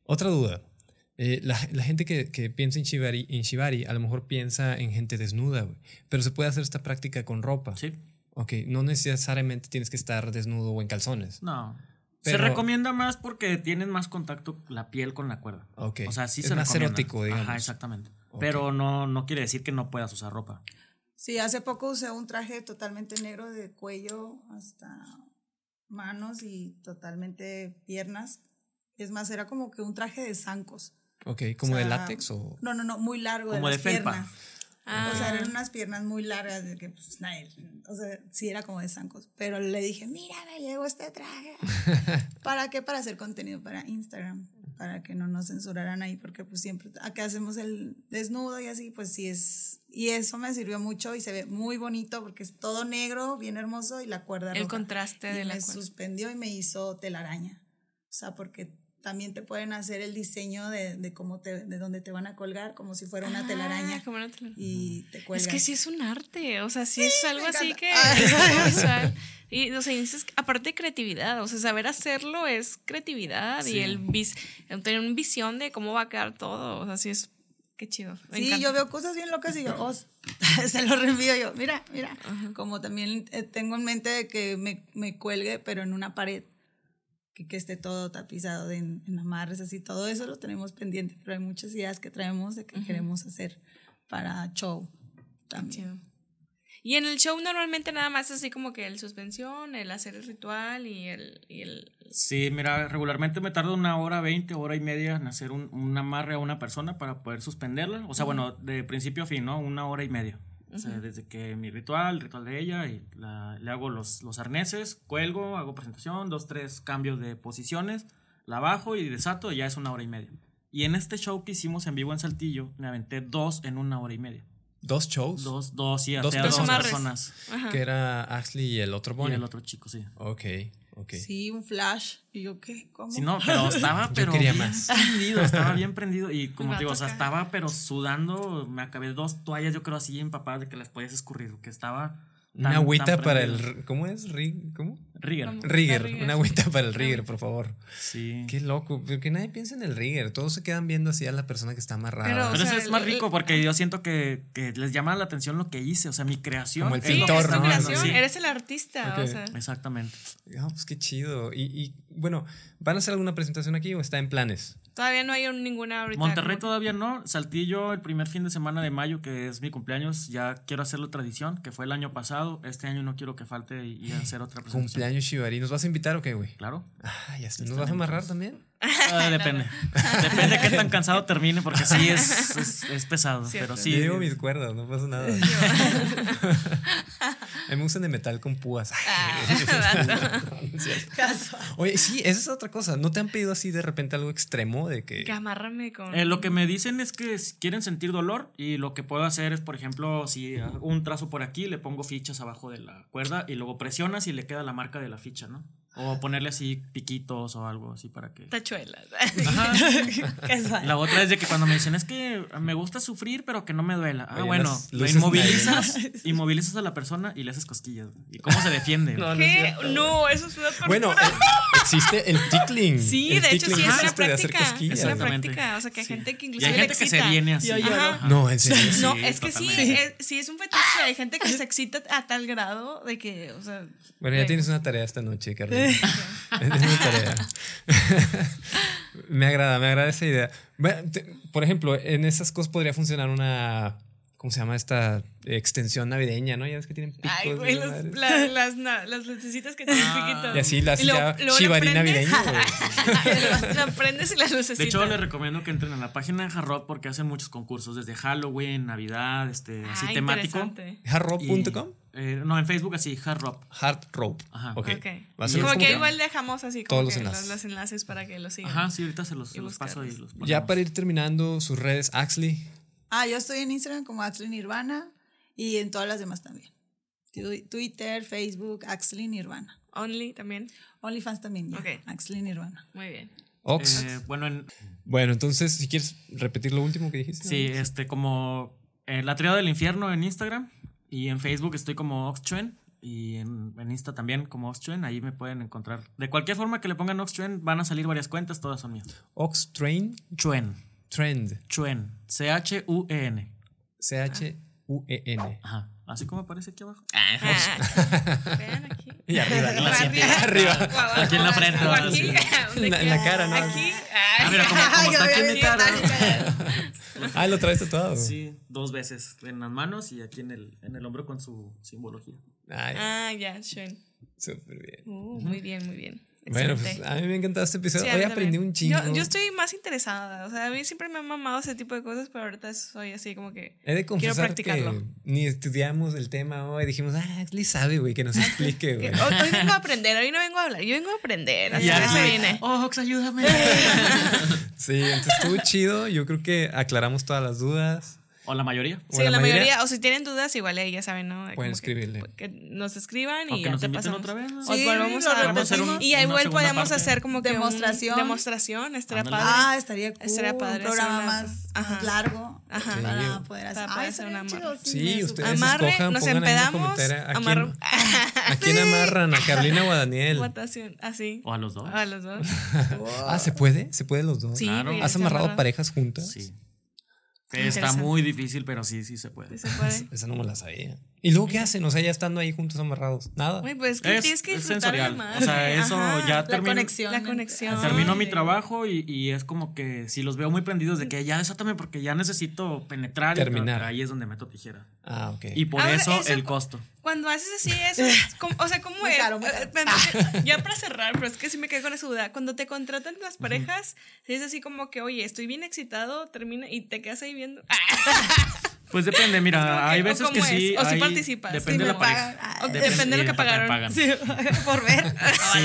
Otra duda. Eh, la, la gente que, que piensa en shibari, en shibari a lo mejor piensa en gente desnuda. Pero se puede hacer esta práctica con ropa. ¿Sí? Ok, no necesariamente tienes que estar desnudo o en calzones. No. Pero- se recomienda más porque tienes más contacto la piel con la cuerda. Ok. O sea, sí Es se más recomienda. erótico, digamos. Ajá, exactamente. Pero no, no quiere decir que no puedas usar ropa. Sí, hace poco usé un traje totalmente negro de cuello hasta manos y totalmente piernas. Es más, era como que un traje de zancos. Ok, ¿como O de sea, látex o...? No, no, no, muy largo Como de de las felpa. piernas. Ah, O sea, eran unas piernas muy largas de que, pues, nadie, o sea, sí era como de zancos. Pero le dije, mira, me llegó este traje. ¿Para qué? Para hacer contenido para Instagram, para que no nos censuraran ahí, porque pues siempre, acá hacemos el desnudo y así, pues sí es, y eso me sirvió mucho y se ve muy bonito porque es todo negro, bien hermoso y la cuerda El roja. contraste Y de la me cuerda. suspendió y me hizo telaraña. O sea, porque también te pueden hacer el diseño de, de cómo te, de dónde te van a colgar, como si fuera una Ah, telaraña como una telaraña. y te Es cuelgas. que sí es un arte, o sea, sí, es algo así que Ah. es visual. Y, o sea, y dices, aparte de creatividad, o sea, saber hacerlo es creatividad y Sí. el vis, tener una visión de cómo va a quedar todo, o sea, sí es, qué chido. me Sí, encanta. yo veo cosas bien locas y yo, oh, se lo reenvío yo, mira, mira. Como también eh, tengo en mente de que me, me cuelgue, pero en una pared, que, que esté todo tapizado de, en, en amarres, así, todo eso lo tenemos pendiente, pero hay muchas ideas que traemos de que queremos hacer para show. también. Y en el show normalmente nada más así como que el suspensión, el hacer el ritual y el... Y el Sí, mira, regularmente me tardo una hora, veinte, hora y media en hacer un, un amarre a una persona para poder suspenderla. O sea, bueno, de principio a fin, ¿no? Una hora y media. O sea, desde que mi ritual, el ritual de ella, y la- le hago los, los arneses, cuelgo, hago presentación, dos, tres cambios de posiciones, la bajo y desato, y ya es una hora y media. Y en este show que hicimos en vivo en Saltillo, me aventé dos en una hora y media. Dos shows. Dos, dos, sí, Dos dos personas. Ajá. Que era Ashley y el otro Y Bonnie. el otro chico, sí. Ok, Sí, un flash. Y yo, ¿qué? ¿Cómo? Sí, no, pero estaba Yo pero quería bien más. prendido, estaba bien prendido y como te digo, o sea, estaba pero sudando, me acabé dos toallas, yo creo así empapadas de que las podías escurrir, que estaba Una agüita para el. ¿Cómo es? Rig- ¿Cómo? Rigger. Rigger. Una agüita para el Rigger, por favor. Sí. Qué loco. Porque nadie piensa en el Rigger. Todos se quedan viendo así a la persona que está amarrada. Pero- Pero O eso sea, es más rico porque yo siento que, que les llama la atención lo que hice, o sea, mi creación. Como el Sí, pintor, es está tu ¿no? viendo, creación, sí. eres el artista, Ok. o sea. Exactamente. Ah, pues qué chido. Y, y, bueno, ¿van a hacer alguna presentación aquí o está en planes? Todavía no hay un- ninguna ahorita. Monterrey como- todavía no. Saltillo el primer fin de semana de mayo, que es mi cumpleaños, ya quiero hacerlo tradición, que fue el año pasado. Este año no quiero que falte y, hacer otra presentación. Cumpleaños Shibari. ¿Nos vas a invitar o qué, güey? Claro. Ah, ya está. ¿Nos vas a amarrar también? Ah, depende. Depende de qué tan cansado termine, porque sí es, es, es pesado. Cierto. Pero Sí, sí. llevo mis cuerdas, no pasa nada. a mí me gustan de metal con púas. Ah. Oye, sí, esa es otra cosa. ¿No te han pedido así de repente algo extremo de que... que amárrame con. Eh, lo que me dicen es que quieren sentir dolor y lo que puedo hacer es, por ejemplo, si hago un trazo por aquí, le pongo fichas abajo de la cuerda y luego presionas y le queda la marca de la ficha, ¿no? O ponerle así piquitos o algo así para que... Tachuelas. Ajá. La otra es de que cuando me dicen es que me gusta sufrir pero que no me duela. Ah, Oye, bueno, lo inmovilizas, inmovilizas a la persona y le haces cosquillas. ¿Y cómo se defiende? No, no es ¿Qué? cierto. No, eso es una tortura. Bueno, eh, existe el tickling. Sí, El de hecho sí, es una práctica. Es cosquillas. una Exactamente. práctica. O sea, que hay Sí. gente que Y inclusive hay le gente que se viene así. Ajá. No, en serio. No, es que sí, es, sí es un fetiche. Hay gente que se excita a tal grado de que, o sea. Bueno, ya de- tienes una tarea esta noche, Carlos. Tienes una tarea. me agrada, me agrada esa idea. Bueno, te- por ejemplo, en esas cosas podría funcionar una. ¿Cómo se llama esta extensión navideña, no? Ya ves que tienen picos. Ay, güey, la los- la- las, na- las lucecitas que tienen piquitos. Y así la lo- ya prendes. navideño. güey. lo prendes y las lucecitas. De hecho, les recomiendo que entren a la página de Hard Rock porque hacen muchos concursos, desde Halloween, Navidad, este, así Ah, temático. interesante. Eh, no, en Facebook así, Hard Rock. Hard Rope. Ajá. Ok. Ok. Va a ser Como como que igual dejamos así Todos como los que enlaces. Los, los enlaces para que lo sigan. Ajá, sí, ahorita se los, se los paso y los ponemos. Ya para ir terminando sus redes, Axley. Ah, yo estoy en Instagram como Axley Nirvana y en todas las demás también. Twitter, Facebook, Axley Nirvana. Only también. OnlyFans también, ya. Ok. Axley Nirvana. Muy bien. Ox. Eh, bueno, en, Bueno, entonces, si quieres repetir lo último que dijiste. sí, este, como eh, La Triada del Infierno en Instagram y en Facebook estoy como Oxchuen y en, en Insta también como Oxchuen, ahí me pueden encontrar. De cualquier forma que le pongan Oxchuen van a salir varias cuentas, todas son mías. Ox Train Chuen, Trend. Chuen, C-H-U-E-N. C-H-U-E-N. Ajá, así como aparece aquí abajo. Ah, Vean aquí. Y arriba. Arriba. Arriba. Aquí en la frente, aquí. Sí. ¿Dónde En la- en la cara, ¿no? Aquí. Ah, mira, como, como está aquí en mi cara. Ah, lo traes tatuado. Sí, dos veces, en las manos y aquí en el, en el hombro con su simbología. Ay, Ah, ya, Shuen. súper bien. Uh, Muy bien, muy bien. Bueno, pues a mí me ha encantado este episodio. Sí, Hoy aprendí también. un chingo. Yo, yo estoy más interesada. O sea, a mí siempre me ha mamado ese tipo de cosas, pero ahorita soy así como que. He de Quiero que practicarlo. ni estudiamos el tema hoy. Dijimos, ah, Ashley sabe, güey, que nos explique, que güey. hoy, hoy vengo a aprender, hoy no vengo a hablar, yo vengo a aprender. Así que se viene. Oh, Ox, ayúdame. Sí, entonces estuvo chido. Yo creo que aclaramos todas las dudas. O la mayoría. O Sí, la, mayoría, o si tienen dudas, igual ahí ya saben, ¿no? De Pueden como que- escribirle. Que, nos escriban O y que ya nos te pasamos. otra vez, ¿no? Sí, volvemos lo a repetimos. Y ahí igual podemos parte. hacer como que un- Demostración. demostración, estaría Ándale. padre. Ah, estaría cool. Estaría padre Un programa más, largo Ajá. Sí. para poder hacer. Para poder hacer una amarre. Sí, ustedes Amarre, escojan, nos empedamos, comentarios a quién, amarro- a quién amarran, a Carolina o a Daniel. Votación, así. O a los dos. A los dos. Ah, ¿se puede? ¿Se puede los dos? ¿Has amarrado amarra. parejas juntas? Sí. Está muy difícil, pero sí, sí se puede. Sí se puede. Esa no me la sabía. ¿Y luego qué hacen? O sea, ya estando ahí juntos amarrados. Nada. Güey, pues que Es, tienes que es sensorial. además. O sea, eso Ajá. ya La termino. conexión. La conexión. Termino mi trabajo y, y es como que si los veo muy prendidos de que ya desátame porque ya necesito penetrar. y Terminar. ahí es donde meto tijera. Ah, ok. Y por Ahora, eso, eso- el costo. Cuando haces así, eso es como- o sea, ¿cómo Muy es? caro, muy caro. Ya para cerrar, pero es que sí me quedé con esa duda. Cuando te contratan las parejas, sí es así como que, oye, estoy bien excitado, termina y te quedas ahí viendo. Pues depende, mira, hay ¿o veces que es? sí. ¿O sí hay- participas? Depende Sí, de me la pareja. Ah, depende de lo que pagaron. pagan. Sí. por ver. Sí,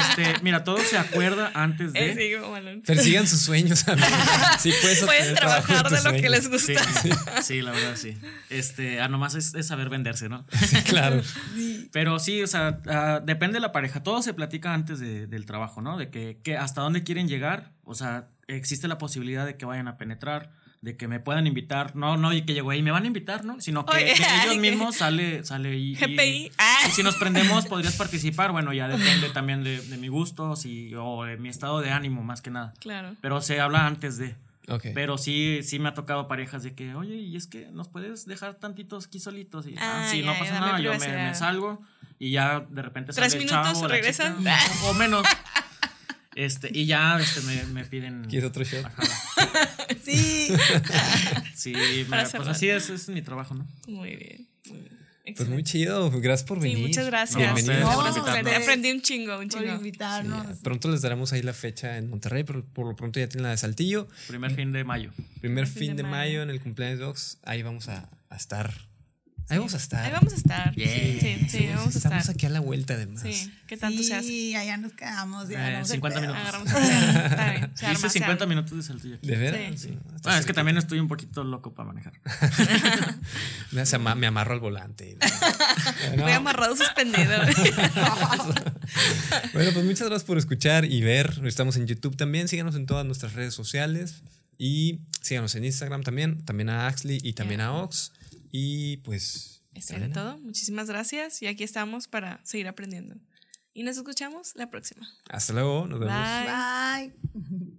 este, mira, todo se acuerda antes de. Eh, sí. Persigan sus sueños, amigos. Sí, puedes Pueden trabajar de lo que les Sí, gusta. sí, la verdad, sí. Este, ah, nomás es, es saber venderse, ¿no? Sí, claro. Pero sí, o sea, ah, depende de la pareja. Todo se platica antes de- del trabajo, ¿no? De que, que hasta dónde quieren llegar. O sea, existe la posibilidad de que vayan a penetrar, de que me puedan invitar. No, no, y que llegó ahí me van a invitar, ¿no? Sino que, Oye, que ellos mismos sale, sale y, y- GPI. Ah. y si nos prendemos, podrías participar. Bueno, ya depende también de, de mi gusto si, o de mi estado de ánimo, más que nada. Claro. Pero se habla antes de. Ok. Pero sí, sí me ha tocado parejas de que, oye, y es que nos puedes dejar tantitos aquí solitos. Y, ah, Ah, sí, ya, no pasa nada, yo me, me salgo y ya de repente Tres sale el minutos, chavo, la regresan. chica, o menos. Este, y ya este, me, me piden. ¿Quieres otro shot? Ajá. Sí. Sí, me- pues así es, es mi trabajo, ¿no? Muy bien. Muy bien. Pues muy chido. Gracias por Sí, venir. muchas gracias. No, Por por aprendí, un chingo, un Por chingo. invitarnos. Pronto les daremos ahí la fecha en Monterrey, pero por lo pronto ya tienen la de Saltillo. Primer fin de mayo. Primer fin de mayo en el cumpleaños de Ox. Ahí vamos a, a estar. Ahí vamos a estar. Ahí vamos a estar. Yeah. Sí, sí, sí, vamos a Estamos estar. aquí a la vuelta además. Sí, ¿qué tanto se hace? Sí, allá nos quedamos. Ya Eh, agarramos el 50 pedo. minutos. Agarramos el pedo. Hice se 50 arma. minutos de saltillo aquí. ¿De veras? Sí. Bueno, es que también estoy un poquito loco para manejar. Me, se ama- me amarro al volante. No. Voy amarrado suspendido. Bueno, pues muchas gracias por escuchar y ver. Estamos en YouTube también. Síganos en todas nuestras redes sociales. Y síganos en Instagram también. También a Axley y también a Ox. Y pues. Eso era todo. Muchísimas gracias. Y aquí estamos para seguir aprendiendo. Y nos escuchamos la próxima. Hasta luego. Nos vemos. Bye. Bye.